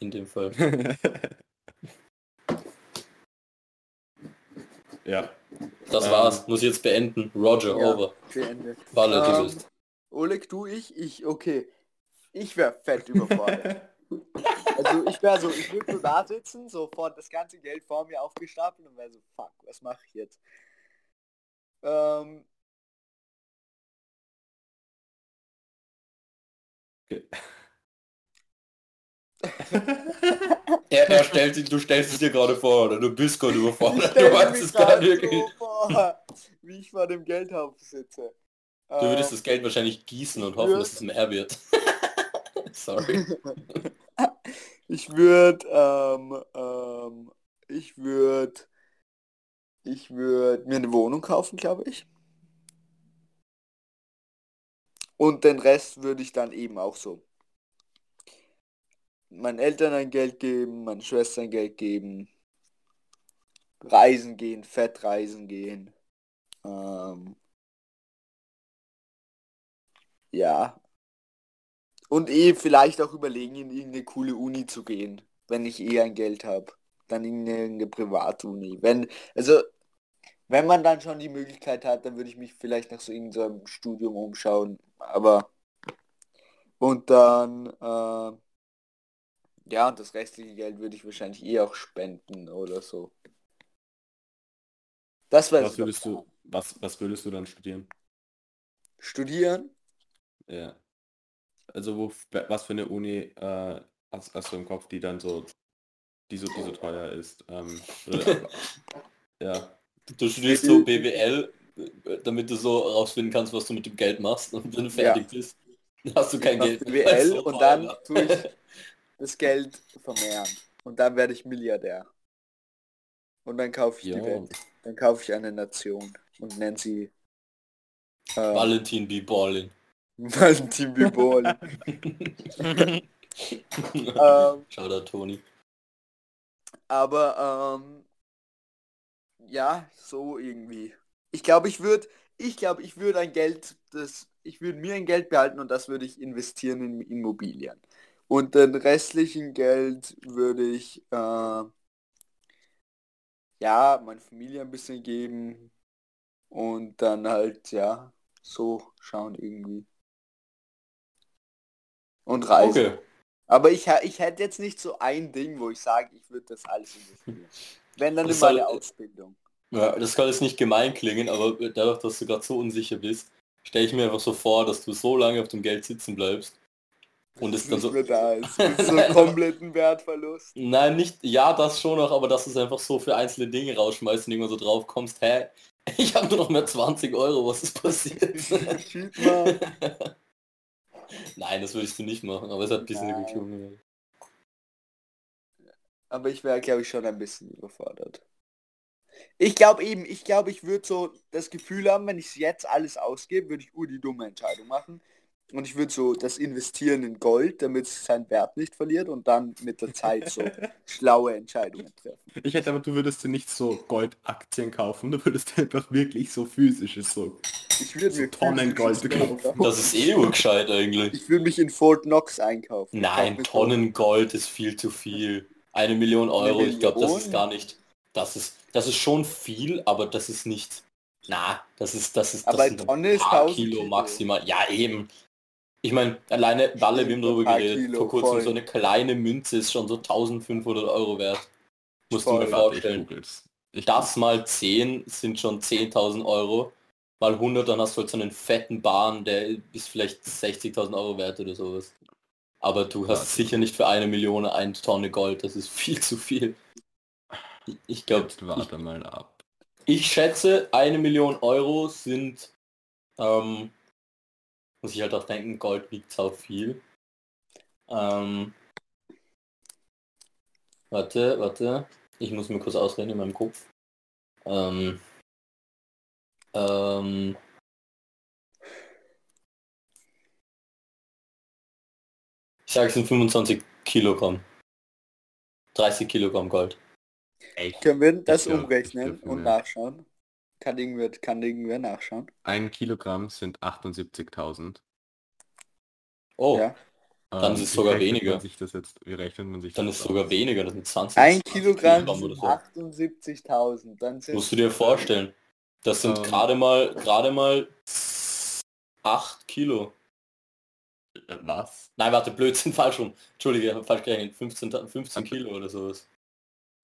D: in dem Fall. (laughs)
C: ja.
D: Das
C: Ähm.
D: war's. Muss ich jetzt beenden. Roger,
A: Ja.
D: over.
A: Beende.
D: Walle, du
A: Ähm,
D: bist.
A: Oleg, du, ich, ich, okay. Ich wäre fett überfordert. (laughs) also ich wäre so, ich würde so da sitzen, sofort das ganze Geld vor mir aufgestapelt und wäre so, fuck, was mache ich jetzt? Ähm, (laughs)
D: Er, er stellt sich, du stellst es dir gerade vor, oder du bist gerade überfordert. Du weißt
A: mir
D: es gar nicht wirklich.
A: so vor, wie ich vor dem Geldhaufen sitze.
D: Du würdest
A: Ähm,
D: das Geld wahrscheinlich gießen und hoffen,
A: würd-
D: dass es mehr wird. Sorry. (laughs)
A: ich würde, ähm, ähm, ich würde, ich würde mir eine Wohnung kaufen, glaube ich. Und den Rest würde ich dann eben auch so meinen Eltern ein Geld geben, meinen Schwestern Geld geben, reisen gehen, fett reisen gehen. Ähm, ja. Und eh vielleicht auch überlegen, in irgendeine coole Uni zu gehen, wenn ich eh ein Geld habe. Dann in irgendeine Privatuni. Wenn, also, wenn man dann schon die Möglichkeit hat, dann würde ich mich vielleicht nach so irgendeinem Studium umschauen. Aber und dann, äh, ja, und das restliche Geld würde ich wahrscheinlich eh auch spenden oder so. Das wäre
C: Was würdest du, was, was würdest du dann studieren?
A: Studieren?
C: Ja. Also wo, was für eine Uni äh, hast, hast du im Kopf, die dann so, die so, die so teuer ist? Ähm, oder, ja.
D: Du studierst so BWL, äh, damit du so rausfinden kannst, was du mit dem Geld machst und wenn du fertig bist, hast du kein Geld.
A: BWL
D: so
A: und
D: teuer
A: dann tue ich (laughs) das Geld vermehren. Und dann werde ich Milliardär. Und dann kaufe ich
C: Ja.
A: die Welt. Dann kaufe ich eine Nation und nenne sie äh,
D: Valentin B. Ballin.
A: Valentin Bibol. ähm, (laughs)
D: Shoutout Toni.
A: aber ähm, ja, so irgendwie. Ich glaube, ich würde, ich glaube, ich würde ein Geld, das, ich würde mir ein Geld behalten und das würde ich investieren in Immobilien. Und den restlichen Geld würde ich äh, ja meiner Familie ein bisschen geben und dann halt ja so schauen irgendwie. Und reisen.
D: Okay.
A: Aber ich, ich hätte jetzt nicht so ein Ding, wo ich sage, ich würde das alles investieren. Wenn dann
D: Das soll-
A: meine Ausbildung.
D: Ja, das kann jetzt nicht gemein klingen, aber dadurch, dass du gerade so unsicher bist, stelle ich mir einfach so vor, dass du so lange auf dem Geld sitzen bleibst und es dann so...
A: da ist. (laughs) Mit so kompletten Wertverlust.
D: Nein, nicht, ja, das schon noch, aber dass du es einfach so für einzelne Dinge rausschmeißt und irgendwann so drauf kommst, hä, (laughs) Ich habe nur noch mehr 20 Euro, was ist passiert? (laughs) Nein, das würdest du nicht machen, aber es hat ein bisschen
A: Nein.
D: geklungen.
A: Aber ich wäre, glaube ich, schon ein bisschen überfordert. Ich glaube eben, ich glaube, ich würde so das Gefühl haben, wenn ich jetzt alles ausgebe, würde ich nur die dumme Entscheidung machen. Und ich würde so das Investieren in Gold, damit es seinen Wert nicht verliert und dann mit der Zeit so (laughs) schlaue Entscheidungen treffen.
C: Ich hätte aber, du würdest dir nicht so Goldaktien kaufen, du würdest einfach wirklich so physisches so.
A: Ich würde
C: So
A: mir
C: Tonnen Gold kaufen.
D: Das ist eh urgescheit eigentlich.
A: Ich würde mich in Fort Knox einkaufen.
D: Nein,
A: mir
D: Tonnen Gold ist viel zu viel. Eine Million Euro, ich glaube, das ist gar nicht. Das ist, das ist schon viel, aber das ist nicht. Na, das ist, das ist, das
A: Aber
D: sind ein
A: Tonne ist
D: paar
A: 1000
D: Kilo
A: Kilo.
D: maximal. Ja, eben. Ich meine, alleine Walle, wir haben darüber
A: Ein
D: geredet,
A: Kilo,
D: vor kurzem
A: voll.
D: so eine kleine Münze ist schon so 1500 Euro wert. Musst du
A: Voll.
D: mir
C: Warte, ich
D: vorstellen. Das mal 10 sind schon 10.000 Euro. Mal 100, dann hast du halt so einen fetten Bahn, der ist vielleicht 60.000 Euro wert oder sowas. Aber du hast sicher nicht für eine Million eine Tonne Gold, das ist viel zu viel. Ich glaube,
C: warte mal ab.
D: ich schätze, eine Million Euro sind, ähm, muss ich halt auch denken, Gold wiegt sau viel. Ähm, warte, warte, ich muss mir kurz ausreden in meinem Kopf. Ähm, ähm, ich sage es sind 25 Kilogramm. 30 Kilogramm Gold.
C: Echt?
A: Können wir das
C: Ich glaub,
A: umrechnen und nachschauen? Kann irgendwer, kann irgendwer nachschauen?
C: Ein Kilogramm sind 78.000.
D: Oh,
A: Ja.
D: Dann ist
C: Ähm,
D: es
C: wie
D: sogar weniger.
C: Man sich das jetzt, wie rechnet man sich
D: dann
C: das
D: ist sogar
C: aus?
D: weniger, das sind 20
A: Ein
D: 20
A: Kilogramm sind
D: so.
A: 78.000. Dann sind
D: Musst du dir vorstellen. Das sind
C: Ähm.
D: gerade mal, gerade mal 8 Kilo.
C: Äh, Was?
D: Nein, warte, Blödsinn, (laughs) falsch rum. Entschuldige, ich habe falsch gerechnet. 15, Ta- 15 Kilo oder sowas.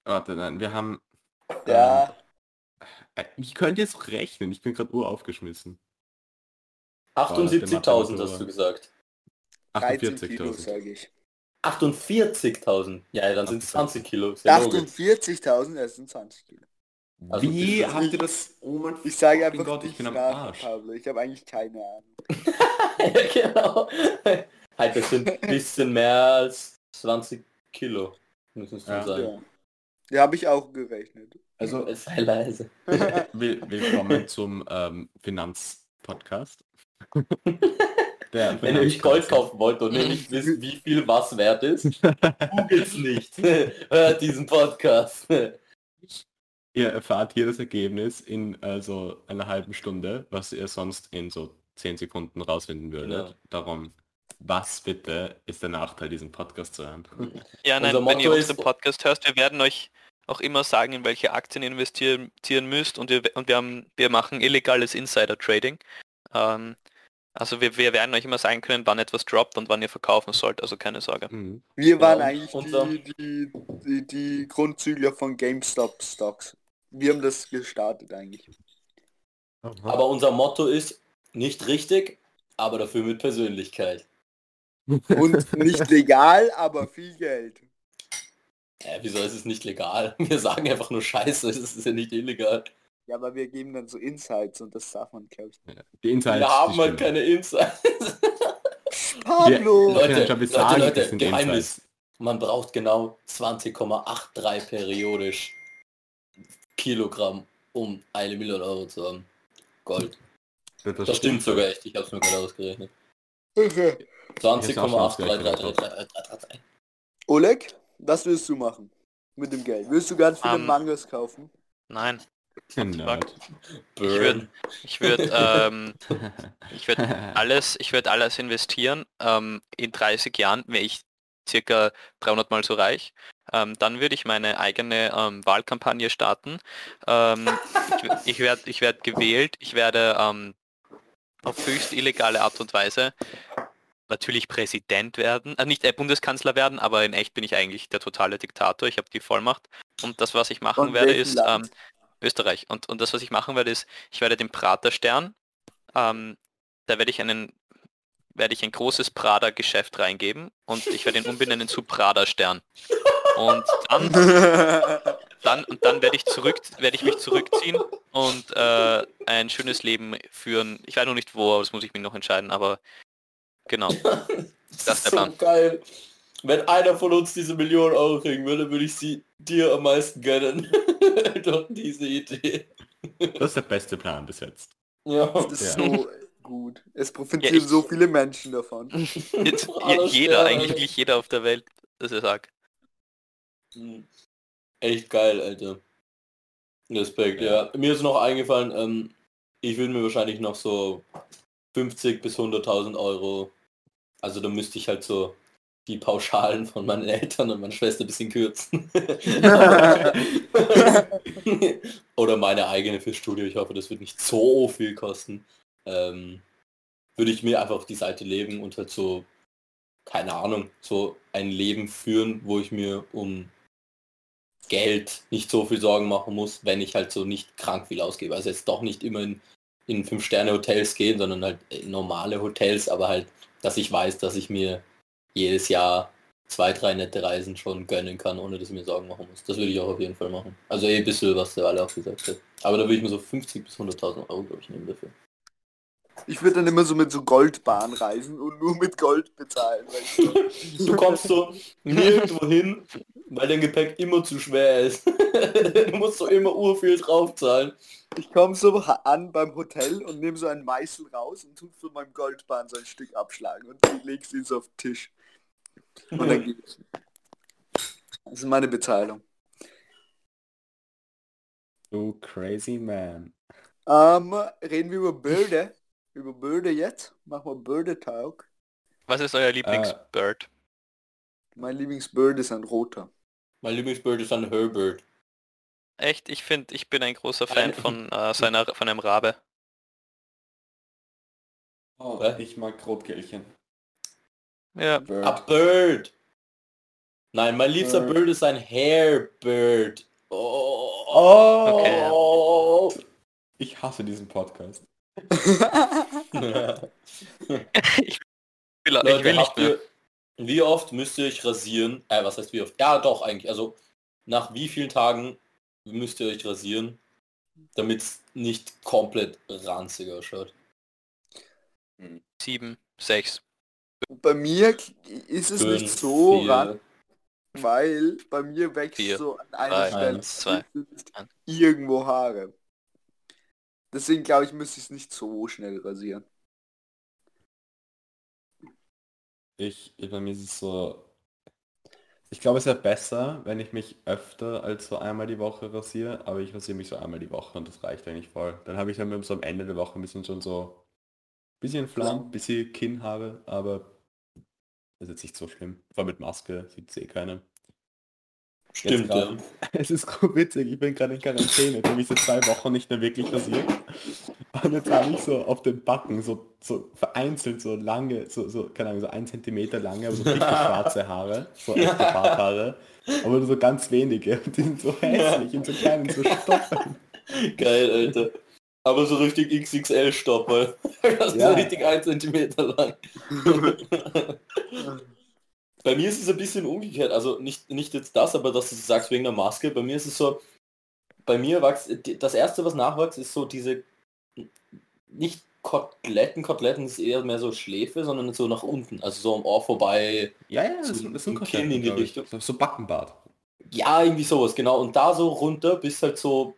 C: Warte, nein, wir haben...
A: Ja,
C: Äh, ich könnte jetzt rechnen, ich bin gerade uraufgeschmissen.
D: 78.000 hast du gesagt.
A: 13 Kilo
C: 48.000.
A: sage ich.
D: 48.000. Ja, dann sind es 20 Kilo. Ist ja logisch.
A: 48.000, das sind 20 Kilo.
D: Also
C: Wie habt ihr das... (laughs) Oh mein
A: Ich sage einfach
C: Gott, ich bin am Arsch.
A: Pablo. Ich habe eigentlich keine Ahnung.
D: ja, (laughs) genau. halt, das sind ein bisschen mehr als 20 Kilo. Müssen es
C: Ja.
D: sein.
A: Ja, ja habe ich auch gerechnet.
C: Also,
D: Sei leise. (laughs)
C: will, willkommen zum ähm, Finanzpodcast. Der
D: Wenn ihr euch Gold kaufen wollt und ihr nicht wisst, wie viel was wert ist, googelt's nicht. Hört diesen Podcast.
C: Ihr erfahrt hier das Ergebnis in also einer halben Stunde, was ihr sonst in so 10 Sekunden rausfinden würdet.
D: Genau.
C: Darum, was bitte ist der Nachteil, diesen Podcast zu hören? (laughs)
B: Ja, nein, wenn ihr unseren Podcast hörst, wir werden euch auch immer sagen, in welche Aktien ihr investieren müsst und wir, und wir, haben, wir machen illegales Insider-Trading. Ähm, also wir, wir werden euch immer sagen können, wann etwas droppt und wann ihr verkaufen sollt, also keine Sorge.
C: Mhm.
A: Wir waren
D: Ja,
A: eigentlich
D: unser-
A: die, die, die, die Grundzügler von GameStop Stocks. Wir haben das gestartet eigentlich.
D: Aber unser Motto ist nicht richtig, aber dafür mit Persönlichkeit.
A: Und (laughs) nicht legal, aber viel Geld.
D: Äh, wieso ist es nicht legal? (laughs) Wir sagen einfach nur Scheiße, es ist ja nicht illegal.
A: Ja, aber wir geben dann so Insights und das darf man, glaube ich, nicht.
C: Ja, Die Insights,
D: Wir haben halt keine Insights. (laughs)
A: Pablo!
C: Ja,
D: Leute,
C: jetzt sagen,
D: Leute, Geheimnis.
C: Insights.
D: Man braucht genau 20,83 periodisch Kilogramm, um eine Million Euro zu haben. Gold.
C: Das,
D: Das stimmt sogar echt, ich habe es mir gerade ausgerechnet.
A: Okay.
D: 20,833333.
A: Oleg, was willst du machen mit dem Geld? Willst du ganz viele
B: Ähm,
A: Mangas kaufen?
B: Nein,
C: Nerd.
D: Burn.
B: ich würde ähm, ich würde alles, ich würde alles investieren. Ähm, in 30 Jahren wäre ich circa 300 mal so reich. Ähm, dann würde ich meine eigene ähm, Wahlkampagne starten. Ähm, ich ich werde ich werd gewählt. Ich werde ähm, auf höchst illegale Art und Weise natürlich Präsident werden, äh, nicht äh, Bundeskanzler werden, aber in echt bin ich eigentlich der totale Diktator. Ich habe die Vollmacht. Und das, was ich machen
A: Von
B: werde, ist ähm, Österreich. Und, und das, was ich machen werde, ist, ich werde den Praterstern, ähm, da werde ich einen werde ich ein großes Prada-Geschäft reingeben und ich werde ihn umbenennen zu Prada-Stern. Und dann, dann, und dann werde ich zurück, werde ich mich zurückziehen und äh, ein schönes Leben führen. Ich weiß noch nicht wo, aber das muss ich mir noch entscheiden, aber genau. (laughs)
D: Das,
B: Das ist der
D: so
B: Plan.
D: geil. Wenn einer von uns diese Million Euro kriegen würde, würde ich sie dir am meisten gönnen. (laughs) Doch diese Idee.
C: Das ist der beste Plan bis jetzt.
D: Ja.
A: Das ist
C: Ja.
A: so gut. Es profitieren
B: Ja, ich-
A: so viele Menschen davon. (laughs)
B: Jetzt, (laughs) jeder, eigentlich wirklich jeder auf der Welt, das er sagt.
D: Hm. Echt geil, Alter. Respekt, ja. Mir ist noch eingefallen, ähm, ich würde mir wahrscheinlich noch so 50 bis 100.000 Euro, also da müsste ich halt so die Pauschalen von meinen Eltern und meiner Schwester ein bisschen kürzen. (laughs) Oder meine eigene fürs Studio, ich hoffe, das wird nicht so viel kosten. Ähm, würde ich mir einfach auf die Seite legen und halt so, keine Ahnung, so ein Leben führen, wo ich mir um Geld nicht so viel Sorgen machen muss, wenn ich halt so nicht krank viel ausgebe. Also jetzt doch nicht immer in, in Fünf-Sterne-Hotels gehen, sondern halt in normale Hotels, aber halt, dass ich weiß, dass ich mir jedes Jahr zwei, drei nette Reisen schon gönnen kann, ohne dass ich mir Sorgen machen muss. Das würde ich auch auf jeden Fall machen. Also eh ein bisschen, was der alle auch gesagt hat. Aber da würde ich mir so 50 bis 100.000 Euro, glaube ich, nehmen dafür.
A: Ich würde dann immer so mit so Goldbahn reisen und nur mit Gold bezahlen. Weißt du? (laughs)
D: Du kommst so nirgendwo hin, weil dein Gepäck immer zu schwer ist. (laughs) du musst so immer urviel draufzahlen.
A: Ich komme so an beim Hotel und nehme so einen Meißel raus und tue von meinem Goldbahn so ein Stück abschlagen und du legst ihn so auf den Tisch. Und dann gehe ich. Das ist meine Bezahlung.
C: Du crazy man.
A: Ähm, reden wir über Bilder. Über Bilder jetzt. Machen wir Bilder-Talk.
B: Was ist euer Lieblingsbird?
A: Mein Lieblingsbird ist ein roter.
D: Mein Lieblingsbird ist ein Herbert.
B: Echt, ich finde, ich bin ein großer Fan
D: Ein-
B: von äh, seiner von einem Rabe.
C: Oh, ich mag Rotkehlchen.
B: Ja,
C: Bird.
D: A Bird. Nein, mein liebster
C: Bird.
D: Bird ist ein Hairbird. Oh.
B: Okay.
C: Ich hasse diesen Podcast.
B: Ich will, ich
D: Leute,
B: will nicht mehr.
D: ihr, wie oft müsst ihr euch rasieren? Äh, was heißt wie oft? Ja, doch, eigentlich. Also, nach wie vielen Tagen müsst ihr euch rasieren, damit es nicht komplett ranzig ausschaut?
B: Sieben, sechs.
A: Bei mir ist es nicht
D: Fünf,
A: so
D: vier.
A: ran, weil bei mir wächst
B: Vier,
A: so an einer
B: drei,
A: Stelle irgendwo Haare. Deswegen glaube ich, müsste ich es nicht so schnell rasieren.
C: Ich, bei mir ist es so... Ich glaube, es wäre besser, wenn ich mich öfter als so einmal die Woche rasiere, aber ich rasiere mich so einmal die Woche und das reicht eigentlich voll. Dann habe ich dann so am Ende der Woche ein bisschen schon so... Bisschen Flamm, bisschen Kinnhaare, aber das ist jetzt nicht so schlimm. Vor allem mit Maske sieht eh keiner.
D: Stimmt, ja. (laughs)
C: Es ist witzig, ich bin gerade in Quarantäne, habe mich seit zwei Wochen nicht mehr wirklich rasiert. Und jetzt habe ich so auf den Backen so, so vereinzelt so lange, so, so, keine Ahnung, so ein Zentimeter lange, aber so dicke (laughs) schwarze Haare, so echte Barthaare. Aber nur so ganz wenige. Und die sind so hässlich in so kleinen so (laughs) Stoppeln.
D: Geil, Alter. Aber so richtig XXL-Stoppel. Das
C: Ja.
D: so richtig ein Zentimeter lang. Bei mir ist es ein bisschen umgekehrt. Also nicht, nicht jetzt das, aber dass du sagst wegen der Maske. Bei mir ist es so, bei mir wächst, das erste, was nachwächst, ist so diese, nicht Koteletten, Koteletten ist eher mehr so Schläfe, sondern so nach unten. Also so am Ohr vorbei.
C: Ja, ja, das,
D: So
C: sind- das sind
D: Kinn in die. Richtung.
C: So, so Backenbart.
D: Ja, irgendwie sowas, genau. Und da so runter bis halt so,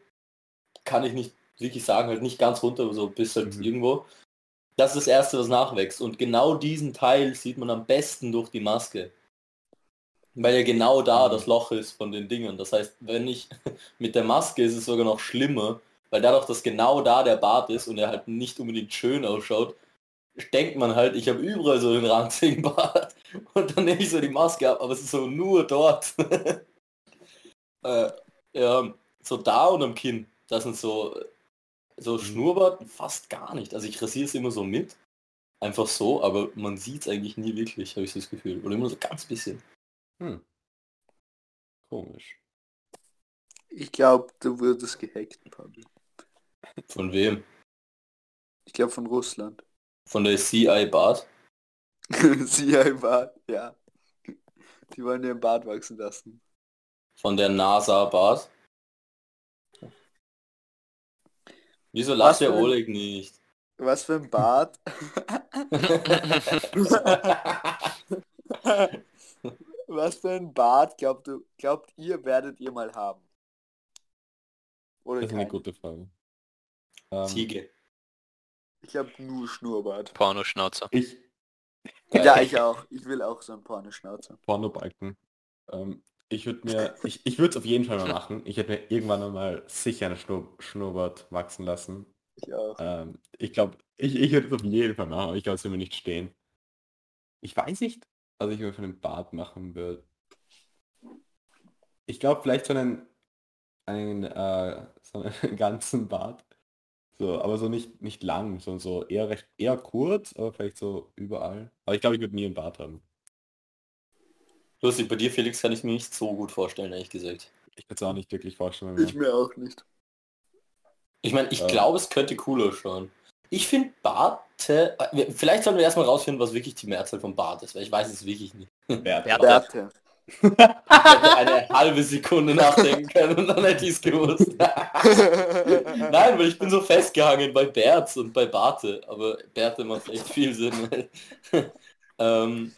D: kann ich nicht wirklich sagen, halt nicht ganz runter, aber so bis halt
C: Mhm.
D: irgendwo. Das ist das Erste, was nachwächst. Und genau diesen Teil sieht man am besten durch die Maske. Weil ja genau da
C: Mhm.
D: das Loch ist von den Dingen. Das heißt, wenn ich (laughs) mit der Maske ist es sogar noch schlimmer, weil dadurch, dass genau da der Bart ist und er halt nicht unbedingt schön ausschaut, denkt man halt, ich habe überall so den ranzigen Bart. (laughs) Und dann nehme ich so die Maske ab, aber es ist so nur dort. (laughs) äh, ja, so da und am Kinn. Das sind so, so Schnurrbart fast gar nicht. Also ich rasiere es immer so mit. Einfach so, aber man sieht es eigentlich nie wirklich, habe ich so das Gefühl. Oder immer so ganz bisschen.
C: Hm. Komisch.
A: Ich glaube, du wurdest gehackt, Pabi.
D: Von wem?
A: Ich glaube von Russland.
D: Von der CI Bart? (laughs)
A: Ein Bart, ja. Die wollen dir ein Bart wachsen lassen.
D: Von der NASA Bart? Wieso
A: Was
D: lass der Oleg nicht?
A: Was für ein Bart. (laughs) Was für ein Bart glaubt, du, glaubt ihr, werdet ihr mal haben? Oder
C: Das ist eine
A: keinen?
C: gute Frage. Ähm,
D: Ziege.
A: Ich habe nur Schnurrbart.
B: Pornoschnauzer.
C: ich,
A: Ja, ich auch. Ich will auch so ein Pornoschnauzer.
C: Pornobalken. Ähm, ich würde mir, ich, ich würde es auf jeden Fall mal machen. Ich hätte mir irgendwann mal sicher eine Schnur, Schnurrbart wachsen lassen.
A: Ich auch.
C: Ähm, ich glaube, ich, ich würde es auf jeden Fall machen, aber ich glaube, es würde mir nicht stehen. Ich weiß nicht, was ich mir für einen Bart machen würde. Ich glaube, vielleicht so einen, einen, äh, so einen (laughs) ganzen Bart. So, aber so nicht, nicht lang, sondern so eher recht, eher kurz, aber vielleicht so überall. Aber ich glaube, ich würde nie einen Bart haben.
D: Lustig, bei dir, Felix, kann ich mir nicht so gut vorstellen, ehrlich gesagt.
C: Ich kann es auch nicht wirklich vorstellen.
A: Ich mir auch nicht.
D: Ich meine, ich
C: Ja.
D: glaube, es könnte cooler schauen. Ich finde Barte... äh, Vielleicht sollten wir erstmal rausfinden, was wirklich die Mehrzahl von Bart ist, weil ich weiß es wirklich nicht.
A: Bärte.
D: Ich hätte eine halbe Sekunde nachdenken können und dann hätte ich es gewusst. (laughs) Nein, weil ich bin so festgehangen bei Berz und bei Barte, aber Bärte macht echt viel Sinn. (laughs) ähm,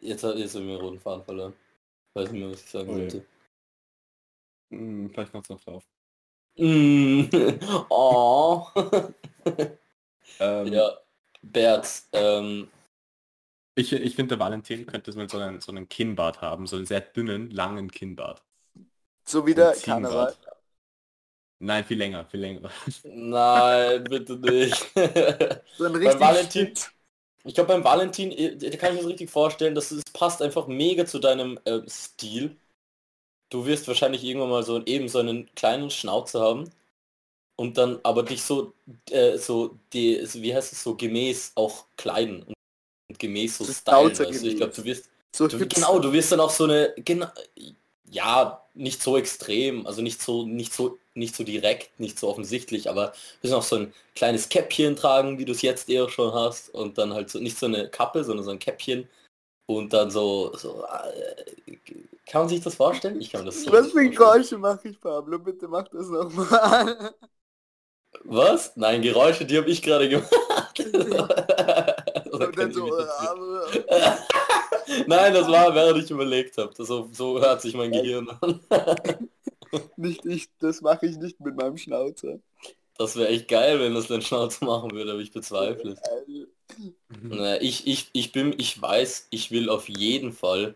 D: jetzt, hat- jetzt habe ich mir den roten Faden verloren. Weiß nicht mehr, was ich sagen
C: je.
D: wollte.
C: Hm, vielleicht kommt es noch drauf.
D: Mm, (laughs) oh. (laughs)
C: Ähm,
D: ja, Berz. Ähm,
C: Ich, ich finde, der Valentin könnte so einen, so einen, so einen Kinnbart haben, so einen sehr dünnen, langen Kinnbart.
A: so wie der.
C: Ziegenbart. Nein, viel länger, viel länger. (laughs)
D: nein, bitte nicht.
A: So ein richtig
D: Valentin-. Ich glaube beim Valentin, äh, da kann ich mir so richtig vorstellen, dass es passt einfach mega zu deinem äh, Stil. Du wirst wahrscheinlich irgendwann mal so eben so einen kleinen Schnauzer haben und dann aber dich so äh, so die wie heißt es so gemäß auch kleiden und, gemäß so stylen. Weißt du? Ich glaube, du wirst
A: So
D: du, genau, du wirst dann auch so eine genau ja, nicht so extrem, also nicht so nicht so nicht so direkt, nicht so offensichtlich, aber wir müssen auch so ein kleines Käppchen tragen, wie du es jetzt eher schon hast und dann halt so nicht so eine Kappe, sondern so ein Käppchen und dann so so äh, kann man sich das vorstellen? Ich kann mir das so
A: Was für. Geräusche mache ich, Pablo? Bitte mach das nochmal. (laughs)
D: Was? Nein, Geräusche, die habe ich gerade gemacht. (laughs)
A: So, (laughs)
D: Nein, das war, während ich überlegt habe. So, so hört sich mein Gehirn an. (laughs)
A: nicht ich, das mache ich nicht mit meinem Schnauzer.
D: Das wäre echt geil, wenn das dein Schnauze machen würde, aber ich bezweifle es.
A: Äh,
D: Naja, ich, ich, ich bin, ich weiß, ich will auf jeden Fall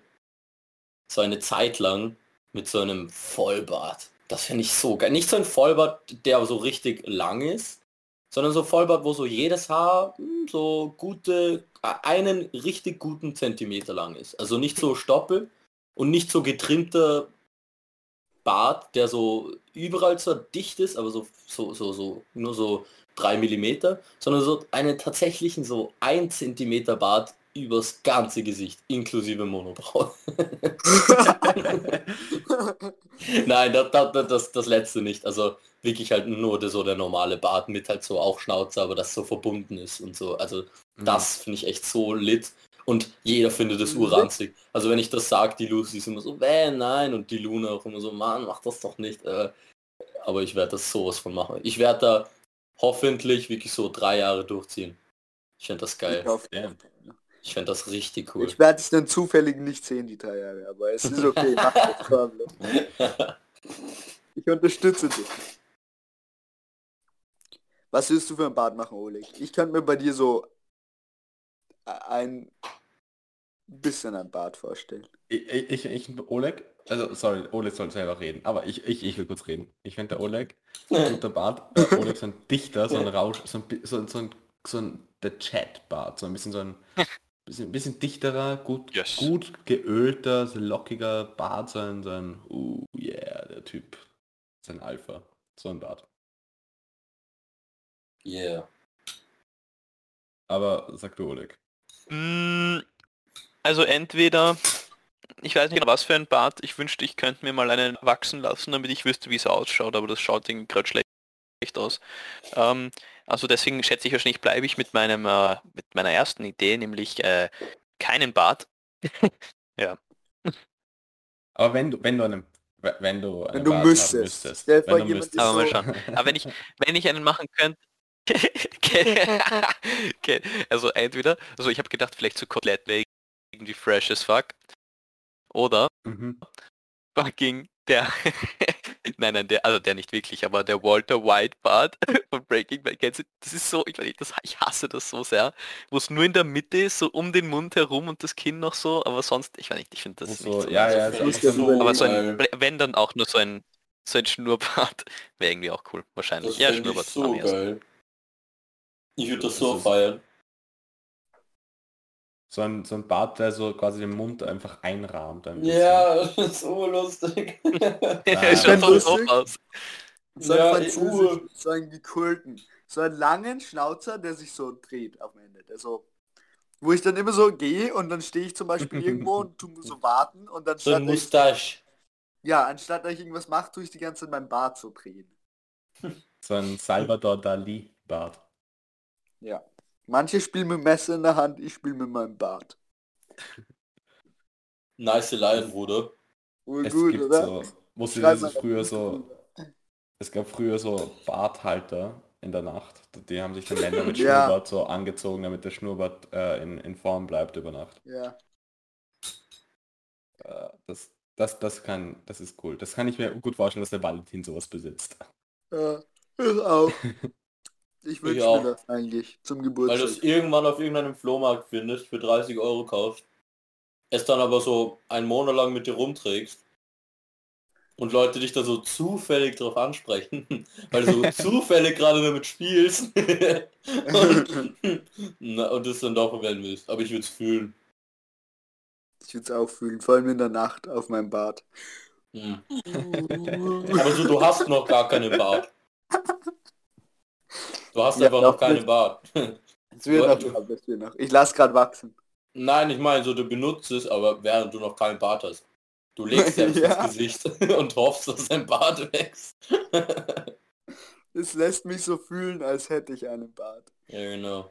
D: so eine Zeit lang mit so einem Vollbart. Das finde ich so geil. Nicht so ein Vollbart, der so richtig lang ist, sondern so Vollbart, wo so jedes Haar hm, so gute, einen richtig guten Zentimeter lang ist. Also nicht so Stoppel und nicht so getrimmter Bart, der so überall zwar dicht ist, aber so, so, so, so, nur so drei Millimeter, sondern so einen tatsächlichen so ein Zentimeter Bart übers ganze Gesicht, inklusive Monobraue. (laughs) Nein, das, das, das, das letzte nicht. Also wirklich halt nur der, so der normale Bart mit halt so auch Schnauze, aber das so verbunden ist und so. Also das finde ich echt so lit. Und jeder findet es uranzig. Also wenn ich das sage, die Lucy ist immer so, äh, nein. Und die Luna auch immer so, Mann, mach das doch nicht. Äh, aber ich werde das sowas von machen. Ich werde da hoffentlich wirklich so drei Jahre durchziehen. Ich fände das geil.
A: Ich, hoffe,
C: Ja.
D: Ich fände das richtig cool.
A: ich werde es dann zufällig nicht sehen, die drei Jahre, aber es ist okay, mach das, (laughs) Pablo. Ich unterstütze dich. Was willst du für ein Bart machen, Oleg? Ich könnte mir bei dir so ein bisschen ein Bart vorstellen.
C: Ich, ich, ich, Oleg, also sorry, Oleg soll selber reden, aber ich, ich, ich will kurz reden. Ich finde der Oleg, (laughs) guter Bart, äh, Oleg so ein Dichter, so ein Rausch, so ein, so, ein- so ein, so ein der Chat-Bart, so ein bisschen so ein bisschen, bisschen dichterer, gut,
B: Yes.
C: gut geölter, so lockiger Bart, so ein, so ein, uh, yeah, der Typ, so ein Alpha, so ein Bart.
D: Yeah.
C: Aber sag du, Oleg.
B: Mm, Also entweder, ich weiß nicht was für ein Bart, ich wünschte, ich könnte mir mal einen wachsen lassen, damit ich wüsste, wie es ausschaut, aber das schaut irgendwie gerade schlecht aus. Ähm, also deswegen schätze ich wahrscheinlich, bleibe ich mit meinem, äh, mit meiner ersten Idee, nämlich äh, keinen Bart. (laughs)
C: Aber wenn du, wenn du einen, wenn du, einen
A: Wenn du
C: Bart
A: müsstest.
C: müsstest. Wenn du müsstest.
B: Aber mal
A: so-
B: schauen. Aber wenn ich, wenn ich einen machen könnte. Okay. Also entweder, also ich habe gedacht, vielleicht so Kotelett irgendwie fresh as fuck. Oder
C: Mhm.
B: fucking der. (laughs) nein, nein, der, also der nicht wirklich, aber der Walter White Bart (laughs) von Breaking Bad. Kennst du? Das ist so, ich weiß nicht, das, ich hasse das so sehr. Wo es nur in der Mitte ist, so um den Mund herum und das Kinn noch so, aber sonst, ich weiß nicht, ich finde das
C: So,
B: nicht so.
C: ja, ja,
D: Das
C: ist so,
A: so
B: aber so ein, wenn dann auch nur so ein, so ein Schnurrbart, (laughs) wäre irgendwie auch cool, wahrscheinlich.
D: Das
B: ja, Schnurrbart
D: so geil. Ich würde das
C: Das
D: so
C: ist-
D: feiern.
C: so ein, so ein Bart, der so quasi den Mund einfach einrahmt. Ein.
D: Ja, (laughs) das ist so lustig. (laughs)
B: Ja,
C: Ah.
B: schaut so aus.
A: So ein
D: Ja,
A: französisch, so einen gekulten. So einen langen Schnauzer, der sich so dreht am Ende. Der so, wo ich dann immer so gehe und dann stehe ich zum Beispiel (laughs) irgendwo und tu so warten und dann
D: So ein Mustache.
A: ja, anstatt dass ich irgendwas mache, tue ich die ganze Zeit mein Bart so drehen.
C: So ein Salvador Dali Bart.
A: Ja. Manche spielen mit Messer in der Hand, ich spiele mit meinem Bart. (laughs)
D: Nice Line, Bruder.
A: Wohl
C: Es
A: gut,
C: gibt
A: oder?
C: so, wusste
A: Schreib
C: das
A: mal
C: früher so, es gab früher so Barthalter in der Nacht. Die haben sich dann Männer mit (laughs)
A: Ja.
C: Schnurrbart so angezogen, damit der Schnurrbart äh, in, in Form bleibt über Nacht.
A: Ja.
C: Äh, das, das, das kann, das ist cool. Das kann ich mir gut vorstellen, dass der Valentin sowas besitzt.
A: ja. Ich auch. (laughs) Ich wünsche
D: auch.
A: mir das eigentlich zum
D: Weil du
A: Geburtstag.
D: es irgendwann auf irgendeinem Flohmarkt findest, für 30 Euro kaufst, es dann aber so einen Monat lang mit dir rumträgst und Leute dich da so zufällig drauf ansprechen, (laughs) weil du so (laughs) zufällig gerade damit spielst (laughs) und, na, und das dann doch verwenden willst. Aber ich würde es fühlen.
A: Ich würde es auch fühlen, vor allem in der Nacht auf meinem Bart.
D: Hm. Aber so, du hast noch gar keinen Bart. Du hast
A: Ja,
D: einfach noch
A: nicht.
D: Bart. (laughs)
A: Es wird noch, es wird noch. Ich lasse gerade wachsen.
D: Nein, ich meine, so du benutzt es, aber während du noch keinen Bart hast. Du legst selbst
A: Ja. (laughs)
D: ins Gesicht (laughs) und hoffst, dass dein Bart wächst.
A: Es lässt mich so fühlen, als hätte ich einen Bart.
D: ja, genau.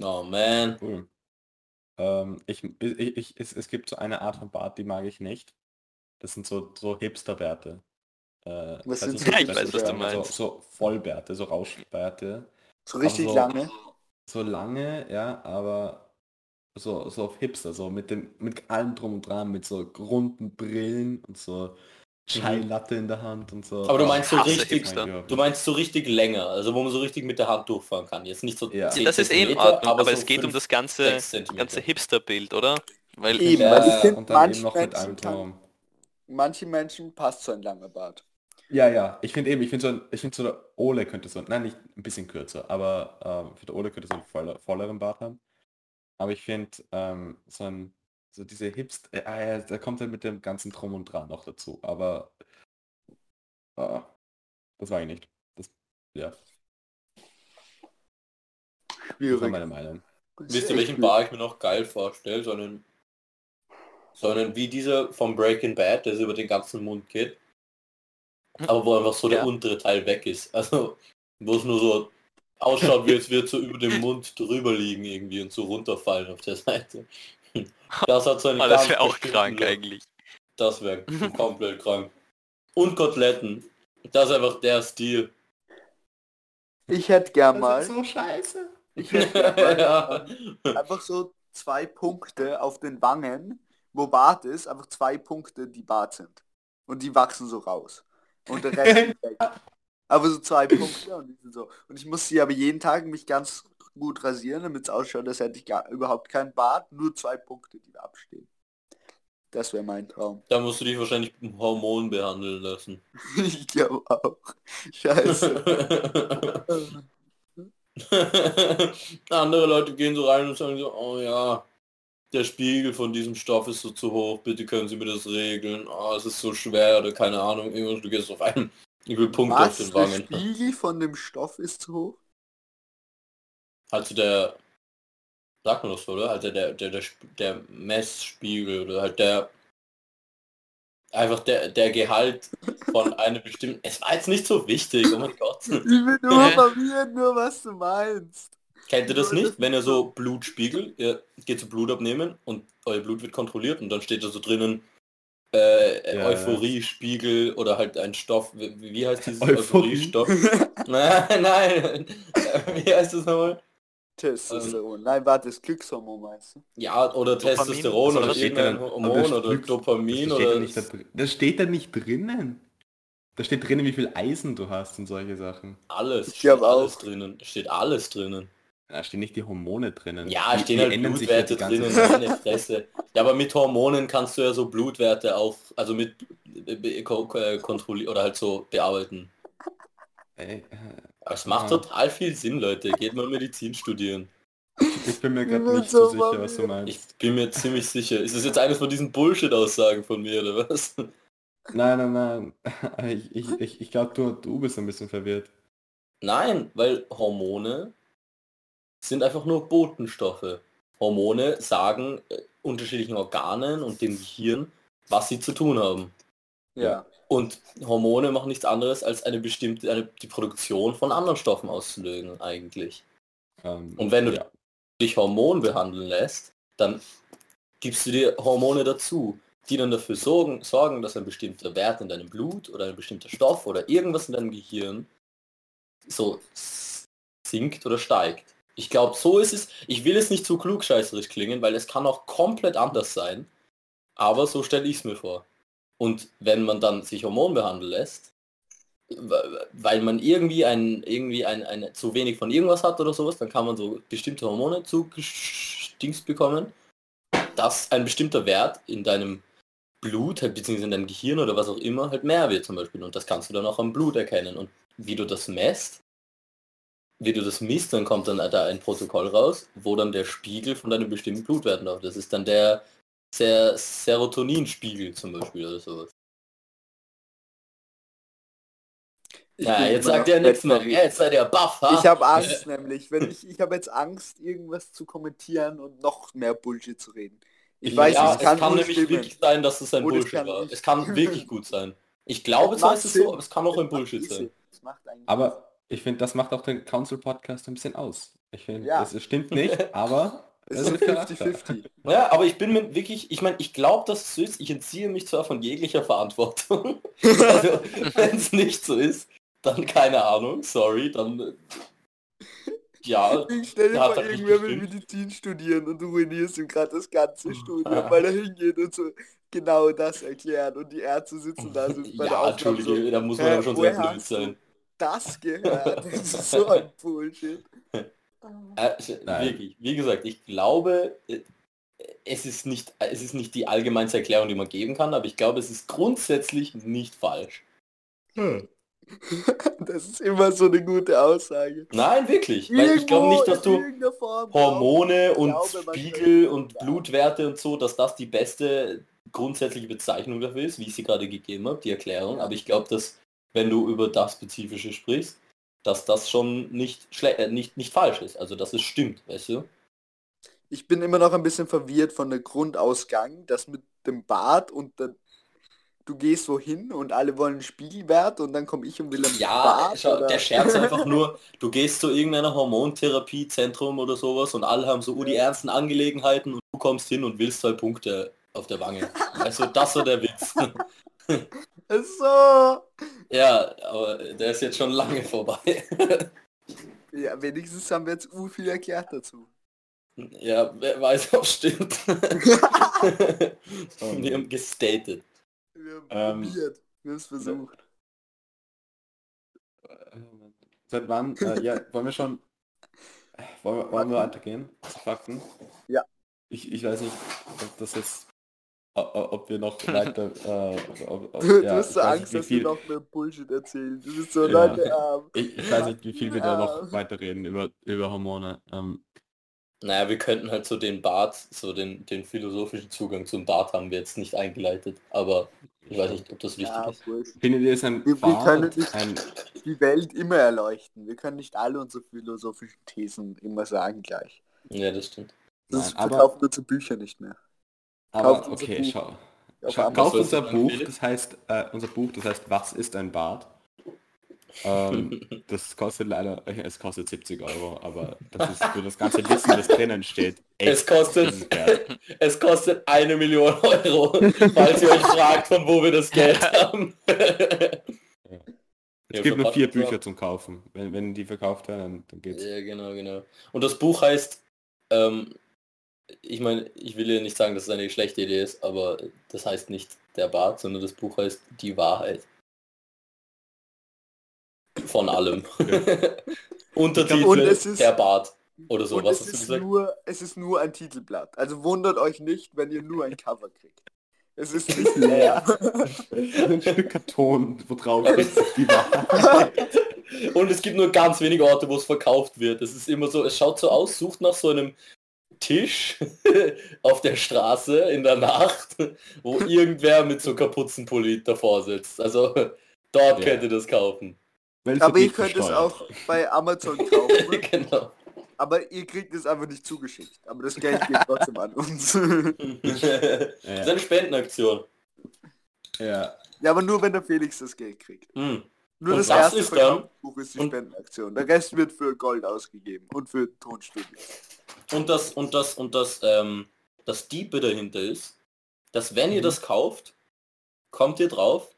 D: Oh man.
C: Cool. Ähm, ich, ich, ich, es, es gibt so eine Art von Bart, die mag ich nicht. Das sind so, so Hipsterbärte. Äh,
A: Was
C: weiß
A: sind so
B: Ich
C: das
B: weiß, was
C: ist,
B: du
C: aber
B: meinst.
C: So, so Vollbärte, so Rauschbärte.
A: So richtig
C: so-
A: lange.
C: So lange, ja, aber so, so auf Hipster, so mit dem, mit allem drum und dran, mit so runden Brillen und so Chai Latte in der Hand und so.
D: Mhm. Aber du meinst so
B: hasse
D: richtig, du meinst so richtig länger, also wo man so richtig mit der Hand durchfahren kann. Jetzt nicht so
C: Ja.
D: 10
B: Das ist eh in Ordnung, aber,
D: so
B: es geht um
D: fünf,
B: das ganze, ganze Hipster-Bild, oder? Weil
A: Eben,
D: Ja,
A: weil ich finde,
C: und dann eben
A: manche
C: noch mit allem
A: Menschen,
C: drum.
A: kann, manche Menschen passt so ein langer Bart.
C: Ja, ja. Ich finde eben, ich finde so, ich finde so der Ole könnte so, nein, nicht ein bisschen kürzer, aber ähm, ich finde Ole könnte so einen voller, volleren Bart haben. Aber ich finde ähm, so ein, so diese Hipster, äh, ah ja, da kommt er mit dem ganzen Drum und Dran noch dazu. Aber äh, das war ich nicht. Das, ja, das war
A: Schwierig.
C: meine Meinung.
D: Wisst ihr, welchen Bar ich mir noch geil vorstelle? So einen, so einen wie dieser vom Breaking Bad, der so über den ganzen Mund geht. Aber wo einfach so der
B: Ja.
D: untere Teil weg ist. Also, wo es nur so ausschaut, wie es wird so über dem Mund drüber liegen irgendwie und so runterfallen auf der Seite. (laughs) Das hat so einen
B: Ah, das wäre auch krank
D: Look.
B: eigentlich.
D: Das wäre (laughs) komplett krank. Und Koteletten. Das ist einfach der Stil.
A: Ich hätte gern mal,
C: so scheiße.
A: ich hätte gern (laughs)
D: ja.
A: mal einfach so zwei Punkte auf den Wangen, wo Bart ist, einfach zwei Punkte, die Bart sind. Und die wachsen so raus. Und der Rest (laughs) ist weg. Aber so zwei Punkte und so. Und ich muss sie aber jeden Tag mich ganz gut rasieren, damit es ausschaut, als hätte ich gar, überhaupt keinen Bart, nur zwei Punkte, die da abstehen. Das wäre mein Traum.
D: Da musst du dich wahrscheinlich mit dem Hormon behandeln lassen. (laughs)
A: ich glaube auch. Scheiße. (laughs)
D: Andere Leute gehen so rein und sagen so, oh ja, der Spiegel von diesem Stoff ist so zu hoch, bitte können Sie mir das regeln. Oh, es ist so schwer oder keine Ahnung, irgendwas, du gehst auf einen. Will Punkte auf den
A: Der
D: Wangen.
A: Spiegel von dem Stoff ist zu hoch?
D: Also der, sagt man das so, oder? Also der, der, der, der Messspiegel oder halt der, einfach der, der Gehalt von (laughs) einem bestimmten, es war jetzt nicht so wichtig, oh mein Gott.
A: Ich bin nur (laughs) verwirrt, nur was du meinst.
D: Kennt ihr das nicht? Wenn ihr so Blutspiegel, ihr geht zu Blut abnehmen und euer Blut wird kontrolliert und dann steht da so drinnen äh,
C: Ja,
D: Euphoriespiegel oder halt ein Stoff, wie, wie heißt dieses
C: Euphorie?
D: Euphoriestoff? (laughs) nein, nein, wie heißt das nochmal?
A: Testosteron. Nein, warte, das Glückshormon meinst du?
D: Ja, oder
B: Dopamin?
D: Testosteron
B: Also
D: oder
B: das
D: irgendein Hormon
C: das
D: oder
C: Glücks-
D: Dopamin
C: das
D: oder...
C: nicht da, drin. das steht da nicht drinnen. Da steht drinnen, wie viel Eisen du hast und solche Sachen.
D: Alles,
A: Ich
D: steht alles
A: auch.
D: drinnen. Steht alles drinnen.
C: Da stehen nicht die Hormone drinnen.
D: Ja,
C: Die-
D: stehen
C: die
D: halt
C: ja
D: Blutwerte drinnen, meine Fresse. Ja, aber mit Hormonen kannst du ja so Blutwerte auch, also mit äh, äh, kontrollieren oder halt so bearbeiten.
C: Ey, äh,
D: Aber es macht
C: Aha.
D: total viel Sinn, Leute. Geht mal Medizin studieren.
C: ich bin mir gerade nicht so sicher, was du meinst.
D: Ich bin mir ziemlich sicher. Ist das jetzt eines von diesen Bullshit-Aussagen von mir, oder was?
C: Nein, nein, nein. (laughs) Ich, ich, ich, ich glaube, du, du bist ein bisschen verwirrt.
D: Nein, weil Hormone sind einfach nur Botenstoffe. Hormone sagen äh, unterschiedlichen Organen und dem Gehirn, was sie zu tun haben.
A: Ja.
D: Und Hormone machen nichts anderes als eine bestimmte, eine, die Produktion von anderen Stoffen auszulösen eigentlich.
C: Ähm,
D: Und wenn du
C: ja.
D: dich Hormon behandeln lässt, dann gibst du dir Hormone dazu, die dann dafür sorgen, sorgen, dass ein bestimmter Wert in deinem Blut oder ein bestimmter Stoff oder irgendwas in deinem Gehirn so sinkt oder steigt. Ich glaube, so ist es. Ich will es nicht zu klugscheißerisch klingen, weil es kann auch komplett anders sein. Aber so stelle ich es mir vor. Und wenn man dann sich Hormon behandeln lässt, we- weil man irgendwie ein irgendwie ein, ein zu wenig von irgendwas hat oder sowas, dann kann man so bestimmte Hormone zugedingst bekommen, dass ein bestimmter Wert in deinem Blut, halt, beziehungsweise in deinem Gehirn oder was auch immer, halt mehr wird zum Beispiel. Und das kannst du dann auch am Blut erkennen. Und wie du das messt, wie du das misst, dann kommt dann da ein Protokoll raus, wo dann der Spiegel von deinem bestimmten Blutwert läuft. Das ist dann der Ser Serotoninspiegel zum Beispiel oder sowas.
A: Ich
D: Ja, jetzt sagt er nichts mehr.
A: Bettverrückt.
D: Jetzt seid ihr baff, ha?
A: Ich habe Angst (laughs) nämlich, wenn ich, ich habe jetzt Angst, irgendwas zu kommentieren und noch mehr Bullshit zu reden. Ich, weiß,
D: ja,
A: es kann, nur
D: nämlich
A: stimmen.
D: wirklich sein, dass es ein
A: es
D: Bullshit
A: kann
D: war. Es kann (laughs) wirklich gut sein. Ich glaube
A: Es
D: zwar, ist es so, aber es kann auch ein
A: Es
D: Bullshit sein.
A: Es
C: Aber ich finde, das macht auch den Council Podcast ein bisschen aus. Ich finde,
A: Ja.
C: es stimmt nicht, aber (laughs)
A: es ist
C: ist Charakter.
A: 50-50.
D: Ja, aber ich bin mir wirklich, ich meine, ich glaube, dass es so ist. Ich entziehe mich zwar von jeglicher Verantwortung. (laughs) also, wenn es nicht so ist, dann keine Ahnung, sorry, dann ja,
A: Ich stell dir
D: Der hat
A: vor, irgendwer will. Medizin studieren und du ruinierst ihm gerade das ganze
D: Ah.
A: Studium, weil er hingeht und so genau das erklärt und die Ärzte sitzen da so bei der
D: ja,
A: Aufgabe
D: Entschuldige,
A: so,
D: da muss man aber schon sehr blöd sein.
A: Das gehört. (laughs) Das ist so ein Bullshit.
D: Äh, ich-
C: Nein.
D: wirklich, wie gesagt, ich glaube, äh, es ist nicht, es ist nicht die allgemeinste Erklärung, die man geben kann, aber ich glaube, es ist grundsätzlich nicht falsch. (laughs)
A: Das ist immer so eine gute Aussage.
D: Nein, wirklich, weil ich glaube nicht, dass du Hormone und
A: glaube,
D: Spiegel und. Blutwerte und so, dass das die beste grundsätzliche Bezeichnung dafür ist, wie ich sie gerade gegeben habe, die Erklärung. Aber ich glaube, dass wenn du über das Spezifische sprichst, dass das schon nicht, äh, nicht, nicht falsch ist. Also dass es stimmt, weißt du?
A: Ich bin immer noch ein bisschen verwirrt von der Grundausgang, das mit dem Bart und dann du gehst wohin und alle wollen Spiegelwert und dann komme ich und will einen
D: Ja,
A: Bart. oder-
D: der Scherz einfach nur, du gehst zu irgendeiner Hormontherapiezentrum oder sowas und alle haben so oh, die ernsten Angelegenheiten und du kommst hin und willst zwei Punkte auf der Wange. Also das war der Witz. (laughs) (laughs)
A: So.
D: ja, aber der ist jetzt schon lange vorbei. (laughs)
A: Ja, wenigstens haben wir jetzt u viel erklärt dazu.
D: ja, wer weiß, ob es stimmt. (laughs) Wir haben gestatet.
A: Wir haben
C: Ähm,
A: probiert. Wir haben es versucht.
C: Seit wann? Äh, ja, wollen wir schon. Wollen wir, wollen wir weitergehen? Zu Fakten?
A: Ja.
C: Ich, ich weiß nicht, ob das jetzt. O- o- Ob wir noch (laughs) weiter. Äh, ob, ob,
A: Du,
C: ja,
A: du hast so Angst,
C: nicht,
A: dass
C: wie
A: wir
C: viel,
A: noch mehr Bullshit erzählen. Du bist so,
C: Ja.
A: Ähm, (laughs)
C: ich, ich weiß nicht, wie viel wir da noch weiterreden über, über Hormone. Ähm,
D: Naja, wir könnten halt so den Bart, so den, den philosophischen Zugang zum Bart haben wir jetzt nicht eingeleitet, aber ich weiß nicht, ob das wichtig
A: ja,
D: ist.
A: wurscht.
C: findet ihr es ein
A: Wir- wir können
C: Bart,
A: nicht-
C: ein,
A: die Welt immer erleuchten. Wir können nicht alle unsere philosophischen Thesen immer sagen gleich.
D: Ja, das stimmt.
A: Das
C: Nein, aber-
A: verkaufen unsere Bücher nicht mehr.
C: Aber
A: kauft unser
C: okay,
A: Buch.
C: schau. Schau kauft unser Buch, das heißt, äh, unser Buch, das heißt, was ist ein Bart? Ähm, (laughs) das kostet leider, äh, es kostet 70 Euro, aber das ist für das ganze Wissen, das drinnen steht.
D: Es kostet-. (laughs) Es kostet eine Million Euro, falls ihr euch fragt, von wo wir das Geld haben. (laughs)
C: Es gibt nur vier Bücher zum Kaufen. Wenn, wenn die verkauft werden, dann geht's.
D: Ja, genau, genau. Und das Buch heißt, ähm, ich meine, ich will ja nicht sagen, dass es eine schlechte Idee ist, aber das heißt nicht der Bart, sondern das Buch heißt Die Wahrheit. Von allem. (laughs) Untertitel
A: Und es ist-
D: Der Bart. Oder so,
A: und
D: was
A: es
D: hast du
A: ist,
D: gesagt?
A: nur, es ist nur ein Titelblatt. Also wundert euch nicht, wenn ihr nur ein Cover kriegt. Es ist nicht (laughs) leer. (laughs)
C: ein Stück Karton, wo drauf ist die Wahrheit.
D: Und es gibt nur ganz wenige Orte, wo es verkauft wird. Es ist immer so, es schaut so aus, sucht nach so einem Tisch (laughs) auf der Straße in der Nacht, wo irgendwer mit so Kapuzenpulli davor sitzt. Also dort
C: Ja.
D: könnt ihr das kaufen.
A: Aber ihr könnt es auch bei Amazon kaufen. (laughs)
D: genau.
A: aber ihr kriegt es einfach nicht zugeschickt. Aber das Geld geht trotzdem an uns. (laughs)
D: das ist eine Spendenaktion.
C: Ja.
A: ja, aber nur wenn der Felix das Geld kriegt.
D: Hm.
A: Nur
D: Und
A: das
D: was
A: erste
D: ist dann?
A: Verkaufsbuch ist die
D: Und-
A: Spendenaktion. Der Rest wird für Gold ausgegeben und für Tonstudio.
D: Und das, und das, und das, ähm, das Diepe dahinter ist, dass wenn ihr das kauft, kommt ihr drauf,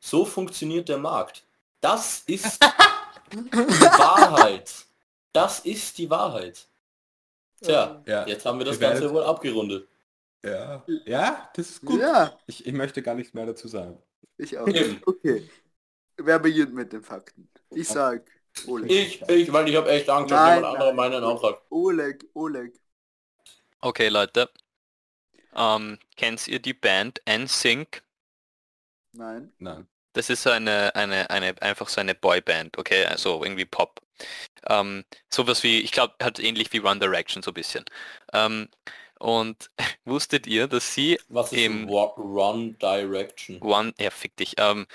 D: so funktioniert der Markt. Das ist (laughs) die Wahrheit. Das ist die Wahrheit. Tja,
C: Ja.
D: jetzt haben wir das
C: werdet-
D: Ganze wohl abgerundet.
C: Ja. Ja, das ist gut.
A: Ja,
C: Ich, ich möchte gar nichts mehr dazu sagen.
A: ich auch.
D: Eben.
A: Okay. Wer beginnt mit den Fakten? Ich sag Oleg.
D: Ich, ich, weil ich habe echt Angst, dass jemand anderer meinen auch hat.
A: Oleg, Oleg.
B: Okay, Leute. Ähm, kennt ihr die Band NSYNC?
A: Nein.
C: Nein.
B: Das ist so eine, eine, eine, einfach so eine Boyband, okay? Also irgendwie Pop. Ähm, sowas wie, ich glaube, halt ähnlich wie One Direction so ein bisschen. Ähm, und (laughs) wusstet ihr, dass sie
D: Was ist
B: Im-
D: Run Direction?
B: One, ja, fick dich. Ähm,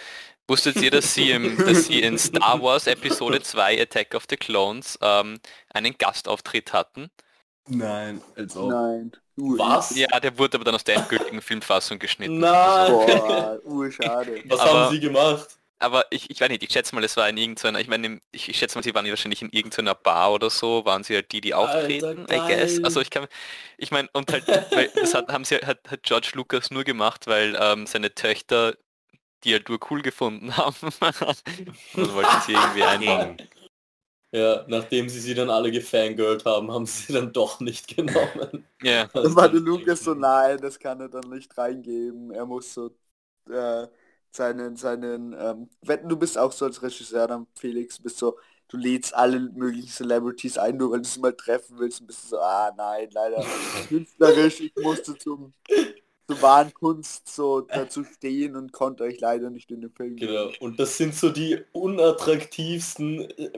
B: wusstet ihr, dass sie, im, dass sie in Star Wars Episode (laughs) 2 Attack of the Clones ähm, einen Gastauftritt hatten?
C: Nein, als ob.
A: Nein. Ur-
D: Was?
B: Ja, der wurde aber dann aus der endgültigen Filmfassung geschnitten.
D: Nein!
A: Boah, urschade. (laughs)
D: Was
B: Aber-
D: haben sie gemacht?
B: Aber ich, ich weiß nicht, ich schätze mal, es war in irgendeiner, ich meine, ich, ich schätze mal, sie waren wahrscheinlich in irgendeiner Bar oder so, waren sie halt die, die auftreten, I guess. Also ich kann, ich meine, und halt, weil das hat, haben sie, hat, hat George Lucas nur gemacht, weil ähm, seine Töchter die halt nur cool gefunden haben. (laughs) und wollten sie irgendwie einbauen.
D: Ja, nachdem sie sie dann alle gefangirlt haben, haben sie sie dann doch nicht genommen.
B: Ja,
A: Da war der Lukas so, nein, das kann er dann nicht reingeben. Er muss so äh, seinen, seinen, ähm, wetten, du bist auch so als Regisseur dann, Felix, bist so, du lädst alle möglichen Celebrities ein, nur weil du sie mal treffen willst und bist so, ah nein, leider (laughs) künstlerisch, ich musste zum, zur wahren Kunst so dazu stehen und konnte euch leider nicht in den Film
D: Genau. Und das sind so die unattraktivsten, äh,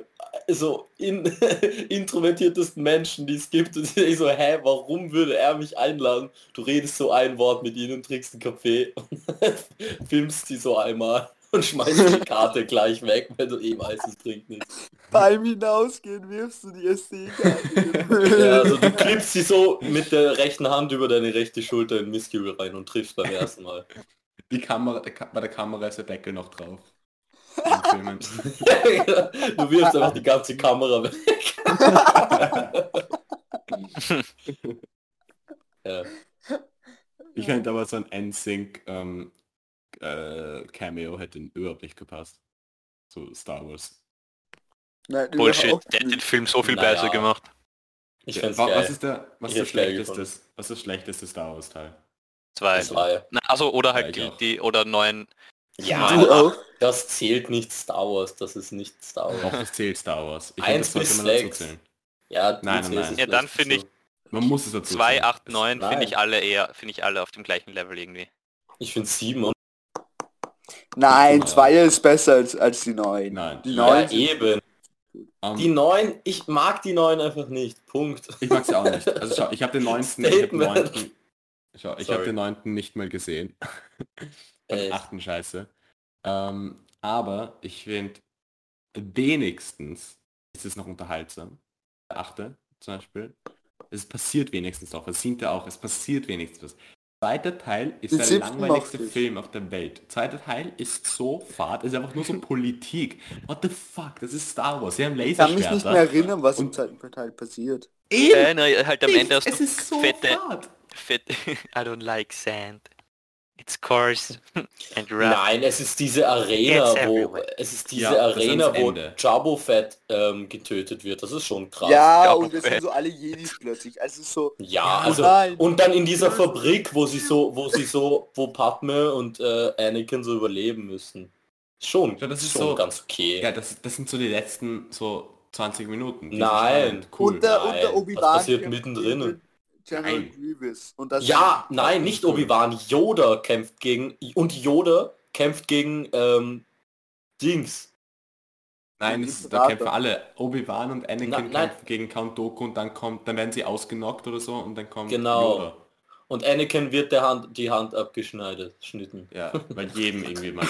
D: so in, (laughs) introvertiertesten Menschen, die es gibt. Und ich so, hä, warum würde er mich einladen? Du redest so ein Wort mit ihnen, trinkst einen Kaffee und (laughs) filmst die so einmal und schmeißt die Karte gleich weg, wenn du eh weißt, es bringt nichts.
A: Beim Hinausgehen wirfst du die SD-Karte.
D: Ja, also du klippst sie so mit der rechten Hand über deine rechte Schulter in Mistkübel rein und triffst beim ersten Mal.
C: Die Kamera, der bei der Kamera ist der Deckel noch drauf.
D: Du wirfst einfach die ganze Kamera weg. ja.
C: Ich finde aber so ein NSYNC ähm, äh, Cameo hätte überhaupt nicht gepasst. So Star Wars.
A: Nein,
B: Bullshit, der hat den. Film so viel
D: Naja.
B: besser gemacht.
D: Ich find's geil.
C: was ist der, was
D: Ich
C: ist
D: geil
C: schlechteste, was ist das schlechteste Star Wars Teil?
B: Zwei.
D: Ja.
B: Na, also oder
C: Ja,
B: halt
C: ich
B: die, oder neuen.
D: Ja,
A: Du auch?
D: das zählt nicht Star Wars, das ist nicht Star Wars.
C: das zählt Star Wars. Ich
D: Eins
C: finde, das
D: bis sechs.
C: zählen.
D: Ja,
C: Nein,
D: du
C: nein, nein.
D: es
B: Ja, dann finde ich-.
C: Man muss es dazu
B: 2,
C: zählen.
B: 8, 9 finde ich alle eher, finde ich alle auf dem gleichen Level irgendwie.
D: Ich finde sieben und
A: Nein,
C: Ja.
A: Zweier ist besser als, als die neuen.
C: Nein.
A: Die
D: ja,
A: neuen sind-
D: eben.
C: Ähm,
D: Die neun, ich mag die neun einfach nicht. Punkt.
C: ich mag sie auch nicht. Also schau, ich habe den neunten, ich habe neunten, schau, ich habe den neunten nicht mal gesehen. (laughs) Den achten Scheiße. Ähm, aber ich finde, wenigstens ist es noch unterhaltsam. Der achte zum Beispiel. Es passiert wenigstens doch. Es siebte auch. Es passiert wenigstens was. Zweiter Teil ist der langweiligste. Film auf der Welt. Zweiter Teil ist so fad, ist einfach nur so Politik. What the fuck? Das ist Star Wars. Sie haben
A: Ich kann mich nicht mehr
C: Laserschwerter.
A: erinnern, was im zweiten Teil passiert.
C: Eben,
B: Äh, na, halt am Ende hast
C: es
B: du
C: ist so
B: fette,
C: fad.
B: fette, (laughs) I don't like sand. It's coarse (laughs) and rough.
D: Nein, es ist diese Arena, wo es ist diese
C: Ja,
D: Arena, wo. Jabbo Fett ähm, getötet wird. Das ist schon krass.
A: Ja,
B: Ja,
A: und es sind so alle Jedis plötzlich. Also so,
D: Ja, also
A: nein.
D: und dann in dieser Fabrik, wo sie so, wo sie so, wo Padme und äh, Anakin so überleben müssen. Schon,
C: Ja, das ist
D: schon
C: so-
D: ganz okay.
C: Ja, das, das sind so die letzten so 20 Minuten.
D: Nein.
C: Cool.
A: und der, und
D: was
A: Obi-Wan
D: passiert mittendrin?
A: General
C: Nein.
A: Grievous. Und das
D: Ja, nein, nicht Obi-Wan. Yoda kämpft gegen und Yoda kämpft gegen ähm, Dings.
C: Nein, das, da kämpfen alle. Obi-Wan und Anakin
D: Na- nein.
C: kämpfen gegen Count Dooku und dann kommt, dann werden sie ausgenockt oder so und dann kommt
D: Genau.
C: Yoda.
D: Und Anakin wird der Hand, die Hand abgeschneidet, schnitten.
C: Ja, weil jedem (laughs) irgendwie mal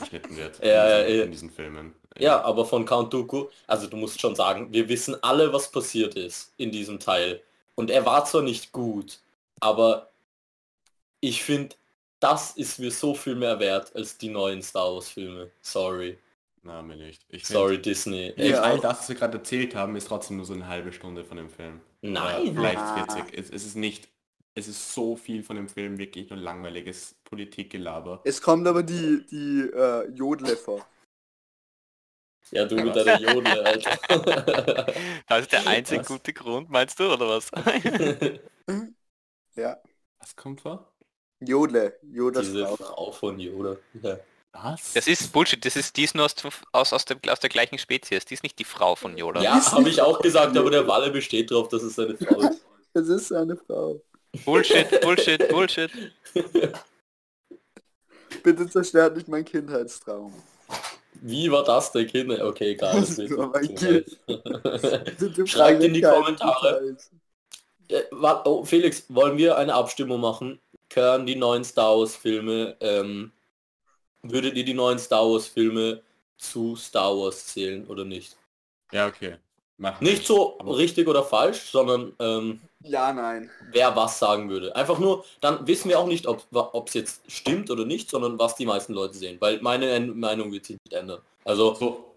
C: geschnitten wird in,
D: Ja,
C: diesen,
D: ja.
C: in diesen Filmen.
D: Ja, aber von Count Dooku, also du musst schon sagen, wir wissen alle, was passiert ist in diesem Teil. Und er war zwar nicht gut, aber ich finde, das ist mir so viel mehr wert als die neuen Star Wars Filme. Sorry.
C: Na, mir nicht. Ich
D: Sorry,
C: find,
D: Disney.
C: Ja. All das, was wir gerade erzählt haben, ist trotzdem nur so eine halbe Stunde von dem Film.
D: Nein.
C: Oder vielleicht
A: Ah.
C: 40. Es, es ist nicht, es ist so viel von dem Film wirklich nur langweiliges Politikgelaber.
A: Es kommt aber die, die äh, Jodle vor.
D: Ja, du mit deiner Jodel, Alter. (laughs)
B: Das ist der einzige
D: Was?
B: gute Grund, meinst du, oder was? (laughs)
A: Ja.
C: Was kommt vor?
A: Jodle. Jodas
D: Diese
A: Frau.
D: Frau von Yoda. Ja.
C: Was?
B: Das ist Bullshit, das ist, die ist nur aus, aus, aus, dem, aus der gleichen Spezies, die ist nicht die Frau von Yoda.
D: Ja, habe ich auch gesagt, aber der Walle besteht darauf, dass es seine Frau ist. (laughs)
A: Es ist eine Frau.
B: Bullshit, Bullshit, Bullshit.
A: Bitte zerstört nicht mein Kindheitstraum.
D: Wie war das der Kinder? Okay, egal. Das. (laughs) (laughs) (laughs)
A: Bitte
D: Schreibt in die Kommentare. Äh, oh, Felix, wollen wir eine Abstimmung machen? Gehören die neuen Star Wars Filme, ähm, würdet ihr die neuen Star Wars Filme zu Star Wars zählen oder nicht?
C: Ja, okay. Machen
D: Nicht so richtig oder falsch, sondern ähm,
A: Ja, nein.
D: wer was sagen würde. Einfach nur, dann wissen wir auch nicht, ob es jetzt stimmt oder nicht, sondern was die meisten Leute sehen. Weil meine En- Meinung wird sich nicht ändern. Also
C: So,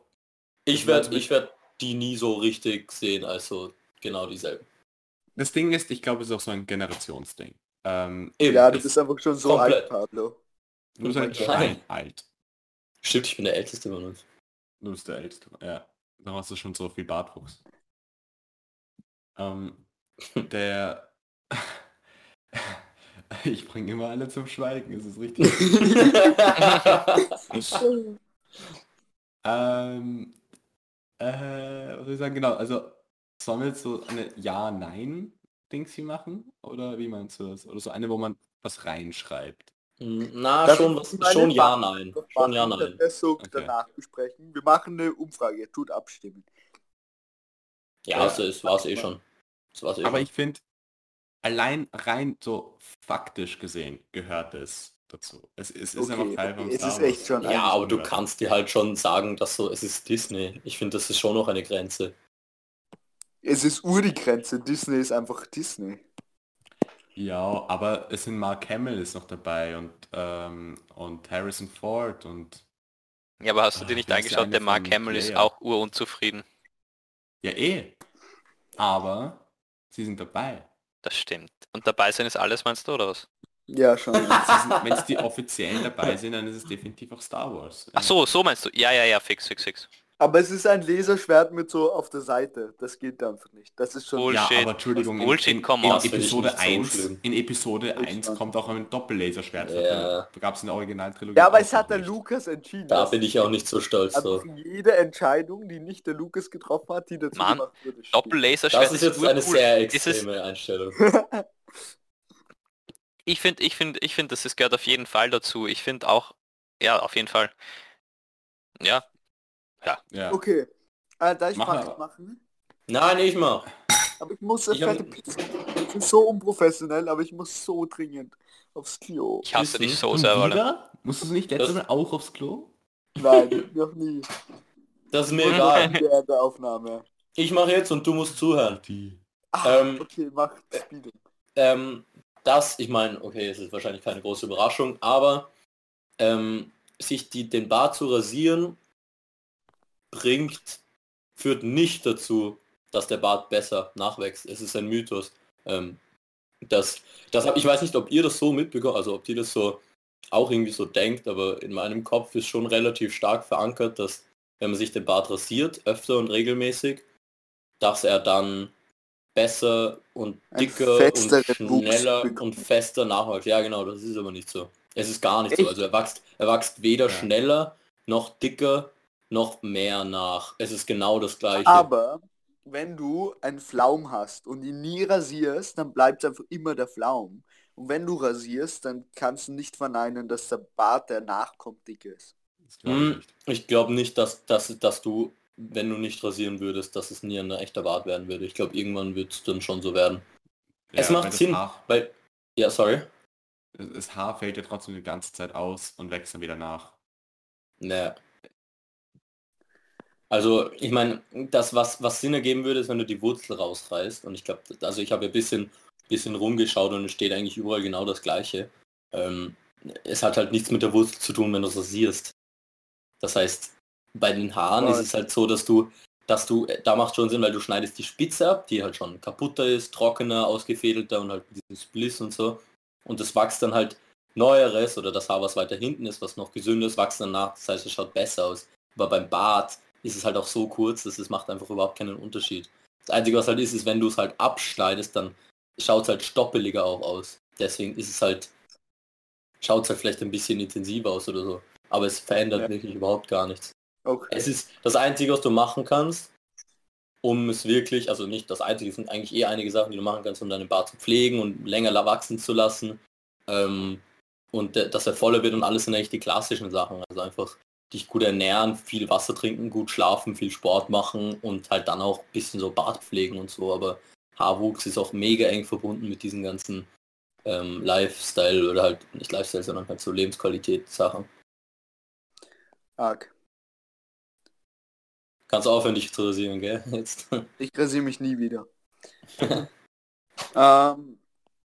D: ich werde ich werd die nie so richtig sehen, also genau dieselben.
C: das Ding ist, ich glaube, es ist auch so ein Generationsding. Ähm,
D: Eben,
A: Ja, du bist einfach schon so
D: Komplett.
A: alt, Pablo.
C: du bist halt alt.
D: Stimmt, ich bin der Älteste von uns.
C: Du bist der Älteste. Ja. Dann hast du schon so viel Bartwuchs. Ähm, der... (laughs) ich bringe immer alle zum Schweigen, es ist richtig. (laughs) (laughs) ähm, äh, was soll ich sagen? Genau, also sollen wir jetzt so eine Ja-Nein-Dings hier machen? Oder wie meinst du das? Oder so eine, wo man was reinschreibt?
D: Na,
A: Darf
D: schon, was, schon ja, nein. Schon ja, nein.
A: Das so
C: Okay.
A: danach besprechen. Wir machen eine Umfrage, ihr tut abstimmen.
D: Ja, das ist, war's eh schon. Eh
C: Aber ich finde, allein rein so faktisch gesehen gehört es dazu. Es, es ist
A: Okay,
C: einfach Teil vom
A: okay, es
C: Star
A: ist
C: Wars.
A: echt schon
D: Ja, aber du kannst dir halt schon sagen, dass so, es ist Disney. Ich finde, das ist schon noch eine Grenze.
A: Es ist Ur die Grenze. Disney ist einfach Disney.
C: Ja, aber es sind Mark Hamill ist noch dabei und, ähm, und Harrison Ford und
B: Ja, aber hast du
C: Ah,
B: dir nicht
C: heißt der
B: angeschaut, der Mark Hamill ist auch urunzufrieden.
C: ja eh. Aber sie sind dabei.
B: Das stimmt. Und dabei sein ist alles, meinst du, oder was?
A: Ja, schon. (laughs)
C: Wenn es die offiziellen dabei sind, dann ist es definitiv auch Star Wars.
B: Ach so, so meinst du? Ja, ja, ja, fix, fix, fix.
A: Aber es ist ein Laserschwert mit so auf der Seite. Das geht einfach nicht. Das ist schon...
B: Bull-
C: Ja,
B: Bullshit.
C: aber Entschuldigung,
B: Bullshit,
C: in, in,
B: on.
C: in Episode
D: nicht so
C: 1,
D: schlimm.
C: in Episode
A: Ich
C: 1
A: fand-
C: kommt auch ein Doppellaserschwert.
D: Ja.
C: Da gab es in der Originaltrilogie.
A: Ja, aber es hat der
C: nicht.
A: Lukas entschieden.
D: Da bin ich auch nicht so stolz
A: Also jede Entscheidung, die nicht der Lukas getroffen hat, die dazu
B: Mann,
A: gemacht wurde.
B: Doppel-Laserschwert
D: Das ist jetzt eine
B: urcool.
D: sehr extreme Einstellung. (laughs)
B: Ich finde, ich finde, ich finde, das ist, gehört auf jeden Fall dazu. Ich finde auch, ja, auf jeden Fall. Ja,
C: Ja.
A: Okay. Äh, da ich
C: Mach aber.
A: machen,
D: Nein, ich mach.
A: aber ich muss
D: Ich hab-
A: Pizza. Das ist so unprofessionell, aber ich muss so dringend aufs Klo.
B: ich hasse dich so sehr,
C: wieder? Musstest du nicht letztes Mal auch aufs Klo?
A: Nein, noch nie.
D: Das ist mir egal.
A: Während der Aufnahme.
D: Ich mache jetzt und du musst zuhören.
C: Die.
A: Ah,
D: Ähm,
A: okay, mach Speeding.
D: Ähm, das, ich meine, okay, es ist wahrscheinlich keine große Überraschung, aber ähm, sich die, den Bart zu rasieren bringt, führt nicht dazu, dass der Bart besser nachwächst. Es ist ein Mythos. Ähm, das, das hab, ich weiß nicht, ob ihr das so mitbekommt, also ob ihr das so auch irgendwie so denkt, aber in meinem Kopf ist schon relativ stark verankert, dass wenn man sich den Bart rasiert, öfter und regelmäßig, dass er dann besser und dicker und schneller und fester nachwächst. Ja genau, das ist aber nicht so. Es ist gar nicht Echt? so. Also er wächst, er wächst weder ja. schneller noch dicker noch mehr nach. Es ist genau das gleiche.
A: Aber wenn du einen Flaum hast und ihn nie rasierst, dann bleibt einfach immer der Flaum. Und wenn du rasierst, dann kannst du nicht verneinen, dass der Bart, der nachkommt, dick ist.
D: Glaub hm, ich glaube nicht, dass, dass, dass du, wenn du nicht rasieren würdest, dass es nie ein echter Bart werden würde. Ich glaube, irgendwann wird es dann schon so werden. Ja, es macht Sinn, Haar, weil... Ja, sorry.
C: Das Haar fällt ja trotzdem die ganze Zeit aus und wächst dann wieder nach.
D: Naja, also ich meine, das, was, was Sinn ergeben würde, ist, wenn du die Wurzel rausreißt. Und ich glaube, also ich habe ein bisschen, bisschen rumgeschaut und es steht eigentlich überall genau das Gleiche. Ähm, es hat halt nichts mit der Wurzel zu tun, wenn du es rasierst. Das heißt, bei den Haaren ist es halt so, dass du, dass du, da macht schon Sinn, weil du schneidest die Spitze ab, die halt schon kaputter ist, trockener, ausgefädelter und halt dieses Spliss und so. Und das wächst dann halt neueres oder das Haar, was weiter hinten ist, was noch gesünder ist, wächst dann nach. Das heißt, es schaut besser aus. Aber beim Bart ist es halt auch so kurz, dass es macht einfach überhaupt keinen Unterschied. Das Einzige, was halt ist, ist, wenn du es halt abschneidest, dann schaut es halt stoppeliger auch aus. Deswegen ist es halt, schaut es halt vielleicht ein bisschen intensiver aus oder so. Aber es verändert ja. wirklich überhaupt gar nichts. Okay. Es ist das Einzige, was du machen kannst, um es wirklich, also nicht das Einzige, es sind eigentlich eh einige Sachen, die du machen kannst, um deinen Bart zu pflegen und länger wachsen zu lassen. Ähm, und dass er voller wird und alles sind eigentlich die klassischen Sachen. Also einfach dich gut ernähren, viel Wasser trinken, gut schlafen, viel Sport machen und halt dann auch ein bisschen so Bart pflegen und so. Aber Haarwuchs ist auch mega eng verbunden mit diesen ganzen ähm, Lifestyle oder halt nicht Lifestyle, sondern halt so Lebensqualität-Sachen.
A: Arg.
D: Kannst aufhören, dich zu rasieren, gell? (laughs) Jetzt.
A: Ich rasiere mich nie wieder. (laughs) ähm,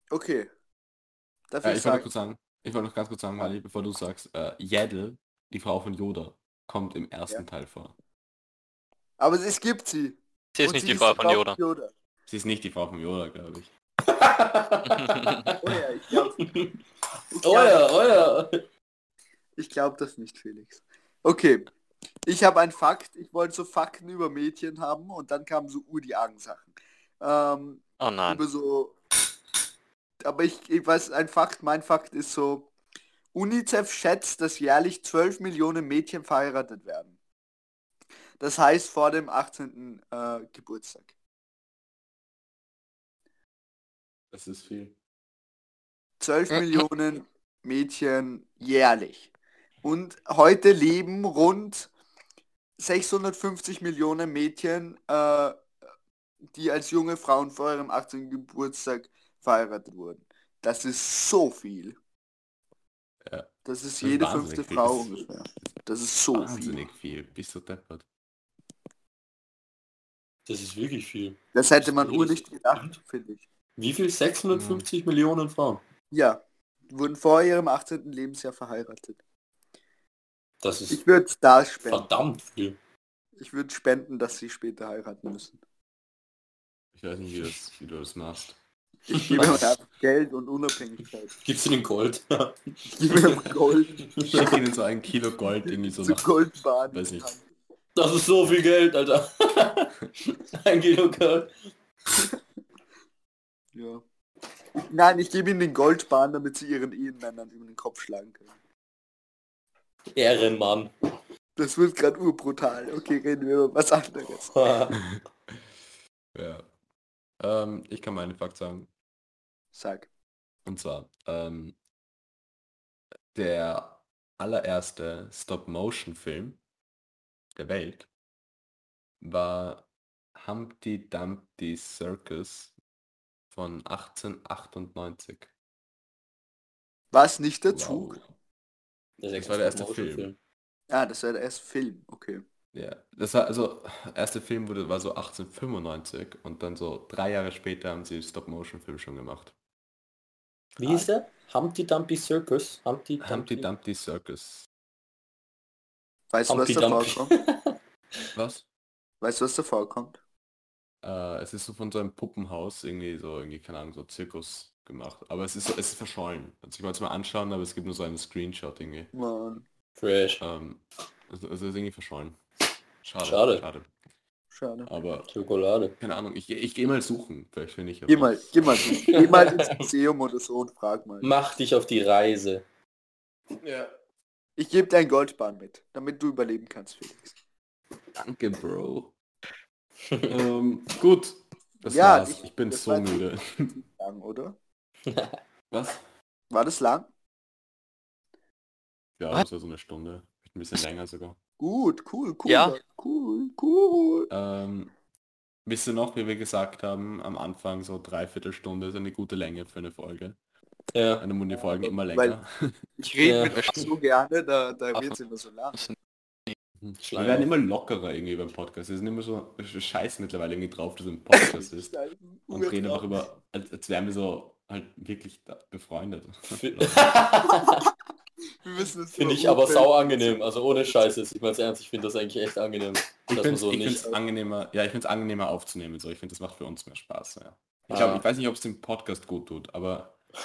A: okay.
C: Darf äh, ich, ich wollte kurz sagen, ich wollte noch ganz kurz sagen, Mali, bevor du sagst, äh, Yaddle die Frau von Yoda kommt im ersten ja. Teil vor.
A: Aber es gibt sie.
B: Sie ist Und nicht sie die Frau von Yoda. Yoda.
C: Sie ist nicht die Frau von Yoda, glaube (laughs) ich.
A: oh ja, ich glaube.
D: Oh ja, oh ja.
A: Ich glaube das nicht, Felix. Okay. Ich habe einen Fakt. Ich wollte so Fakten über Mädchen haben und dann kamen so ur die Sachen. Ähm,
B: oh nein.
A: Über so. Aber ich, ich weiß, ein Fakt, mein Fakt ist so, UNICEF schätzt, dass jährlich 12 Millionen Mädchen verheiratet werden. Das heißt vor dem 18. Äh, Geburtstag.
C: Das ist viel.
A: 12 Millionen Mädchen jährlich. Und heute leben rund 650 Millionen Mädchen, äh, die als junge Frauen vor ihrem 18. Geburtstag verheiratet wurden. Das ist so viel.
C: Ja.
A: Das ist das jede ist fünfte viel. Frau ungefähr. Das ist so
C: wahnsinnig viel. viel. Bist du deppert.
D: Das ist wirklich viel.
A: Das hätte man ur nicht gedacht, finde ich.
D: Wie viel? 650 ja. Millionen Frauen?
A: Ja. Wurden vor ihrem 18. Lebensjahr verheiratet.
D: Das ist
A: ich würde da spenden.
D: Verdammt viel.
A: Ich würde spenden, dass sie später heiraten müssen.
C: Ich weiß nicht, wie, das, wie du das machst.
A: Ich gebe ihm Geld und Unabhängigkeit.
D: Gibst du den Gold? (laughs)
A: ich gebe ihm Gold.
C: Ich schicke ihnen so ein Kilo Gold irgendwie so,
A: so nach... Goldbahn.
C: Weiß nicht.
D: Das ist so viel Geld, Alter. (laughs) ein Kilo Gold.
A: ja. Nein, ich gebe ihnen den Goldbahn, damit sie ihren Ehemännern über den Kopf schlagen können.
D: Ehrenmann.
A: Das wird gerade urbrutal. Okay, reden wir über was anderes. (laughs)
C: ja. Ähm, ich kann meinen Fakt sagen.
A: Sag.
C: Und zwar, ähm, der allererste Stop-Motion-Film der Welt war Humpty Dumpty Circus von 1898.
A: War es nicht der Zug?
C: Wow. Das, das war der erste Film. Film.
A: Ah, das war der erste Film, okay.
C: Ja, das war also, erste Film wurde, war so 1895 und dann so drei Jahre später haben sie Stop-Motion-Film schon gemacht.
D: Wie ist der? Humpty Dumpty Circus? Humpty
C: Humpty Dumpty Circus.
A: Weißt du, was da
D: Dumpty.
A: vorkommt? (laughs)
C: Was?
A: Weißt du, was da vorkommt?
C: Äh, es ist so von so einem Puppenhaus irgendwie so, irgendwie, keine Ahnung, so Zirkus gemacht. Aber es ist so, es ist verschollen. Also ich wollte es mal anschauen, aber es gibt nur so einen Screenshot irgendwie.
A: Mann,
D: Fresh.
C: Ähm, also, also es ist irgendwie verschollen. Schade.
D: Schade.
C: Schade.
A: schade.
C: Aber
D: Schokolade.
C: keine Ahnung, ich, ich gehe mal suchen. Vielleicht finde ich.
A: Geh
C: aber-
A: mal, geh mal, (laughs) geh mal ins Museum oder so und frag mal.
D: Mach dich auf die Reise.
C: Ja.
A: Ich gebe dir ein Goldbahn mit, damit du überleben kannst, Felix.
C: Danke, Bro. (laughs) ähm, gut. Das
A: Ja,
C: war's.
A: ich-
C: Ich, bin
A: das
C: so
A: war-
C: müde. (laughs)
A: Lang, oder?
C: Was?
A: War das lang?
C: Ja,
B: Was?
C: das war so eine Stunde. Ein bisschen länger sogar.
A: Gut, cool, cool.
B: Ja.
A: Cool, cool.
C: Ähm, wisst ihr noch, wie wir gesagt haben, am Anfang so dreiviertel Stunde ist eine gute Länge für eine Folge.
D: Ja.
C: Eine Mund Folgen immer
A: Weil-
C: länger. (laughs)
A: Ich rede
D: Ja.
A: mit euch so gerne, da, da wird es immer so lang.
C: Wir
D: Schleim
C: werden immer lockerer irgendwie beim Podcast. Wir sind immer so scheiß mittlerweile irgendwie drauf, dass es ein Podcast (laughs) ist. Und reden einfach über, als, als wären wir so halt wirklich befreundet. (laughs)
A: Wir müssen es
D: Finde ich aber sau angenehm. Also ohne Scheiße. Ich meine ernst, ich finde das eigentlich echt angenehm.
C: Ich finde
D: so
C: es
D: nicht.
C: angenehmer, ja, ich finde es angenehmer aufzunehmen. So. Ich finde, das macht für uns mehr Spaß. Ja. Ich,
D: Ah.
C: glaub, ich weiß nicht, ob es dem Podcast gut tut, aber... (laughs)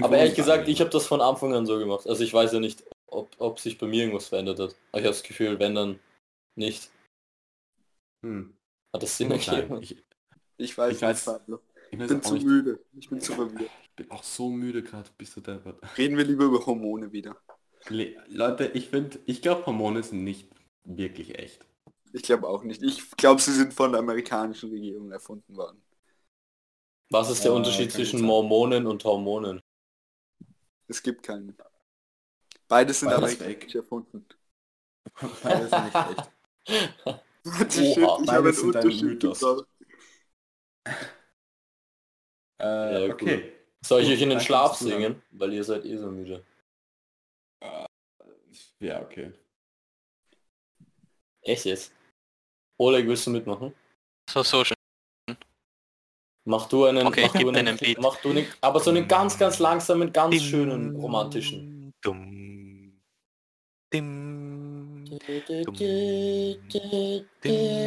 D: Aber ehrlich gesagt,
C: angenehmer.
D: ich habe das von Anfang an so gemacht. Also ich weiß ja nicht, ob, ob sich bei mir irgendwas verändert hat. Aber ich habe das Gefühl, wenn dann nicht.
C: Hm.
D: Hat das Sinn ergeben?
C: ich,
A: Ich weiß
C: Ich weiß-
A: nicht,
C: ich
A: bin zu
C: nicht.
A: müde. Ich bin zu verwirrt.
C: Ich bin auch so müde gerade, bist du deppert.
A: Reden wir lieber über Hormone wieder.
C: Le Leute, ich finde, ich glaube Hormone sind nicht wirklich echt.
A: Ich glaube auch nicht. Ich glaube, sie sind von der amerikanischen Regierung erfunden worden.
D: Was ist der
C: Äh,
D: Unterschied zwischen. Mormonen und Hormonen?
A: Es gibt keinen. Beides sind
C: Beides
A: amerikanisch erfunden. (laughs)
C: Beides sind nicht echt. (laughs)
A: Shit, ich
C: beides
A: habe einen
C: sind ein
A: Unterschied.
C: Äh,
D: Ja,
C: okay.
D: Soll ich euch in den Schlaf singen? Weil ihr seid eh so müde.
C: Ja, okay.
D: Echt jetzt? Oleg, willst du mitmachen?
B: So, so schön.
D: Mach du einen,
B: Okay,
D: mach
B: ich
D: du einen,
B: einen Beat.
D: mach du einen, aber so einen ganz, ganz langsamen, ganz schönen, romantischen.
B: Dumm. Dim. Dim. Dim.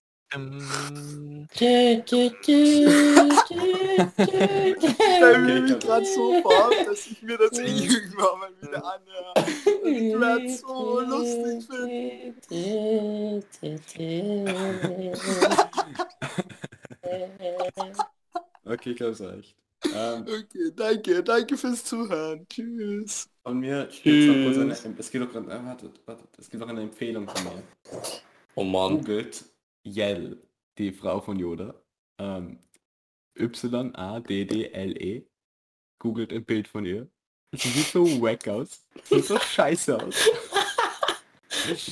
B: (laughs)
C: ich hab-
A: gerade so vor, dass ich mir das irgendwann mal wieder anhöre. Ich werde so lustig finden.
C: Okay, ich glaube es reicht. Ähm,
A: Okay, danke, danke fürs Zuhören. Tschüss.
C: von mir noch kurz eine,
D: Tschüss.
C: es gibt auch gerade, äh, wartet, wartet, es gibt auch eine Empfehlung von mir.
D: Oh Mann.
C: Googelt Yell, die Frau von Yoda. Ähm, Y-A-D-D-L-E. Googelt ein Bild von ihr. Sie sieht so wack aus. Sieht so (laughs) scheiße aus.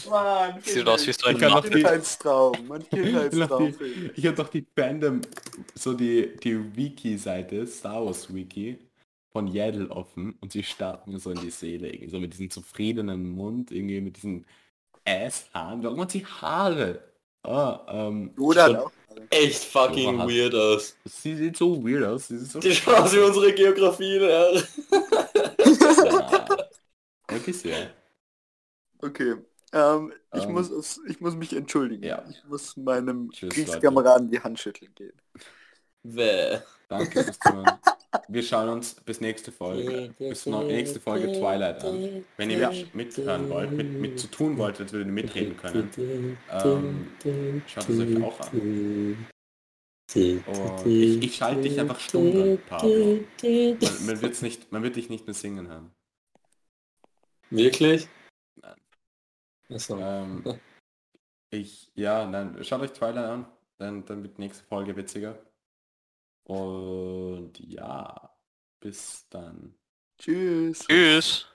A: Mann,
B: Sieht aus wie so ein
A: Kindheitstraum. Mein Kindheitstraum.
C: ich habe doch die Fandom, so die, die Wiki-Seite, Star Wars Wiki, von Yaddle offen und sie starrt mir so in die Seele, irgendwie so mit diesem zufriedenen Mund, irgendwie mit diesen Ass-Haaren. Warum hat sie Haare? Ah, ähm,
D: Schon-
A: auch.
D: Echt fucking
C: So hat-
D: weird aus.
C: sie sieht so weird aus. Sie ist so
D: Die schauen aus wie unsere Geografie, ja.
C: Ja. Okay, sehr.
A: Okay. Ähm, ich,
C: Ähm,
A: muss ich muss mich entschuldigen.
C: ja.
A: Ich muss meinem
C: Tschüss,
A: Kriegskameraden die Hand schütteln gehen.
D: Bäh.
C: Danke fürs Zuhören. Wir schauen uns bis nächste Folge, bis nächste Folge Twilight an. Wenn ihr mit, mithören wollt, mit, mit zu tun wollt, als würdet ihr mitreden können, ähm, schaut es euch auch an. Und ich, ich schalte dich einfach stumm an, Pablo. Man, man, wird's nicht, man wird dich nicht mehr singen hören.
D: Wirklich?
C: Nein.
D: Achso.
C: Ähm, ich, ja, nein, schaut euch Twilight an, dann, dann wird die nächste Folge witziger. Und ja, bis dann.
A: Tschüss.
B: Tschüss.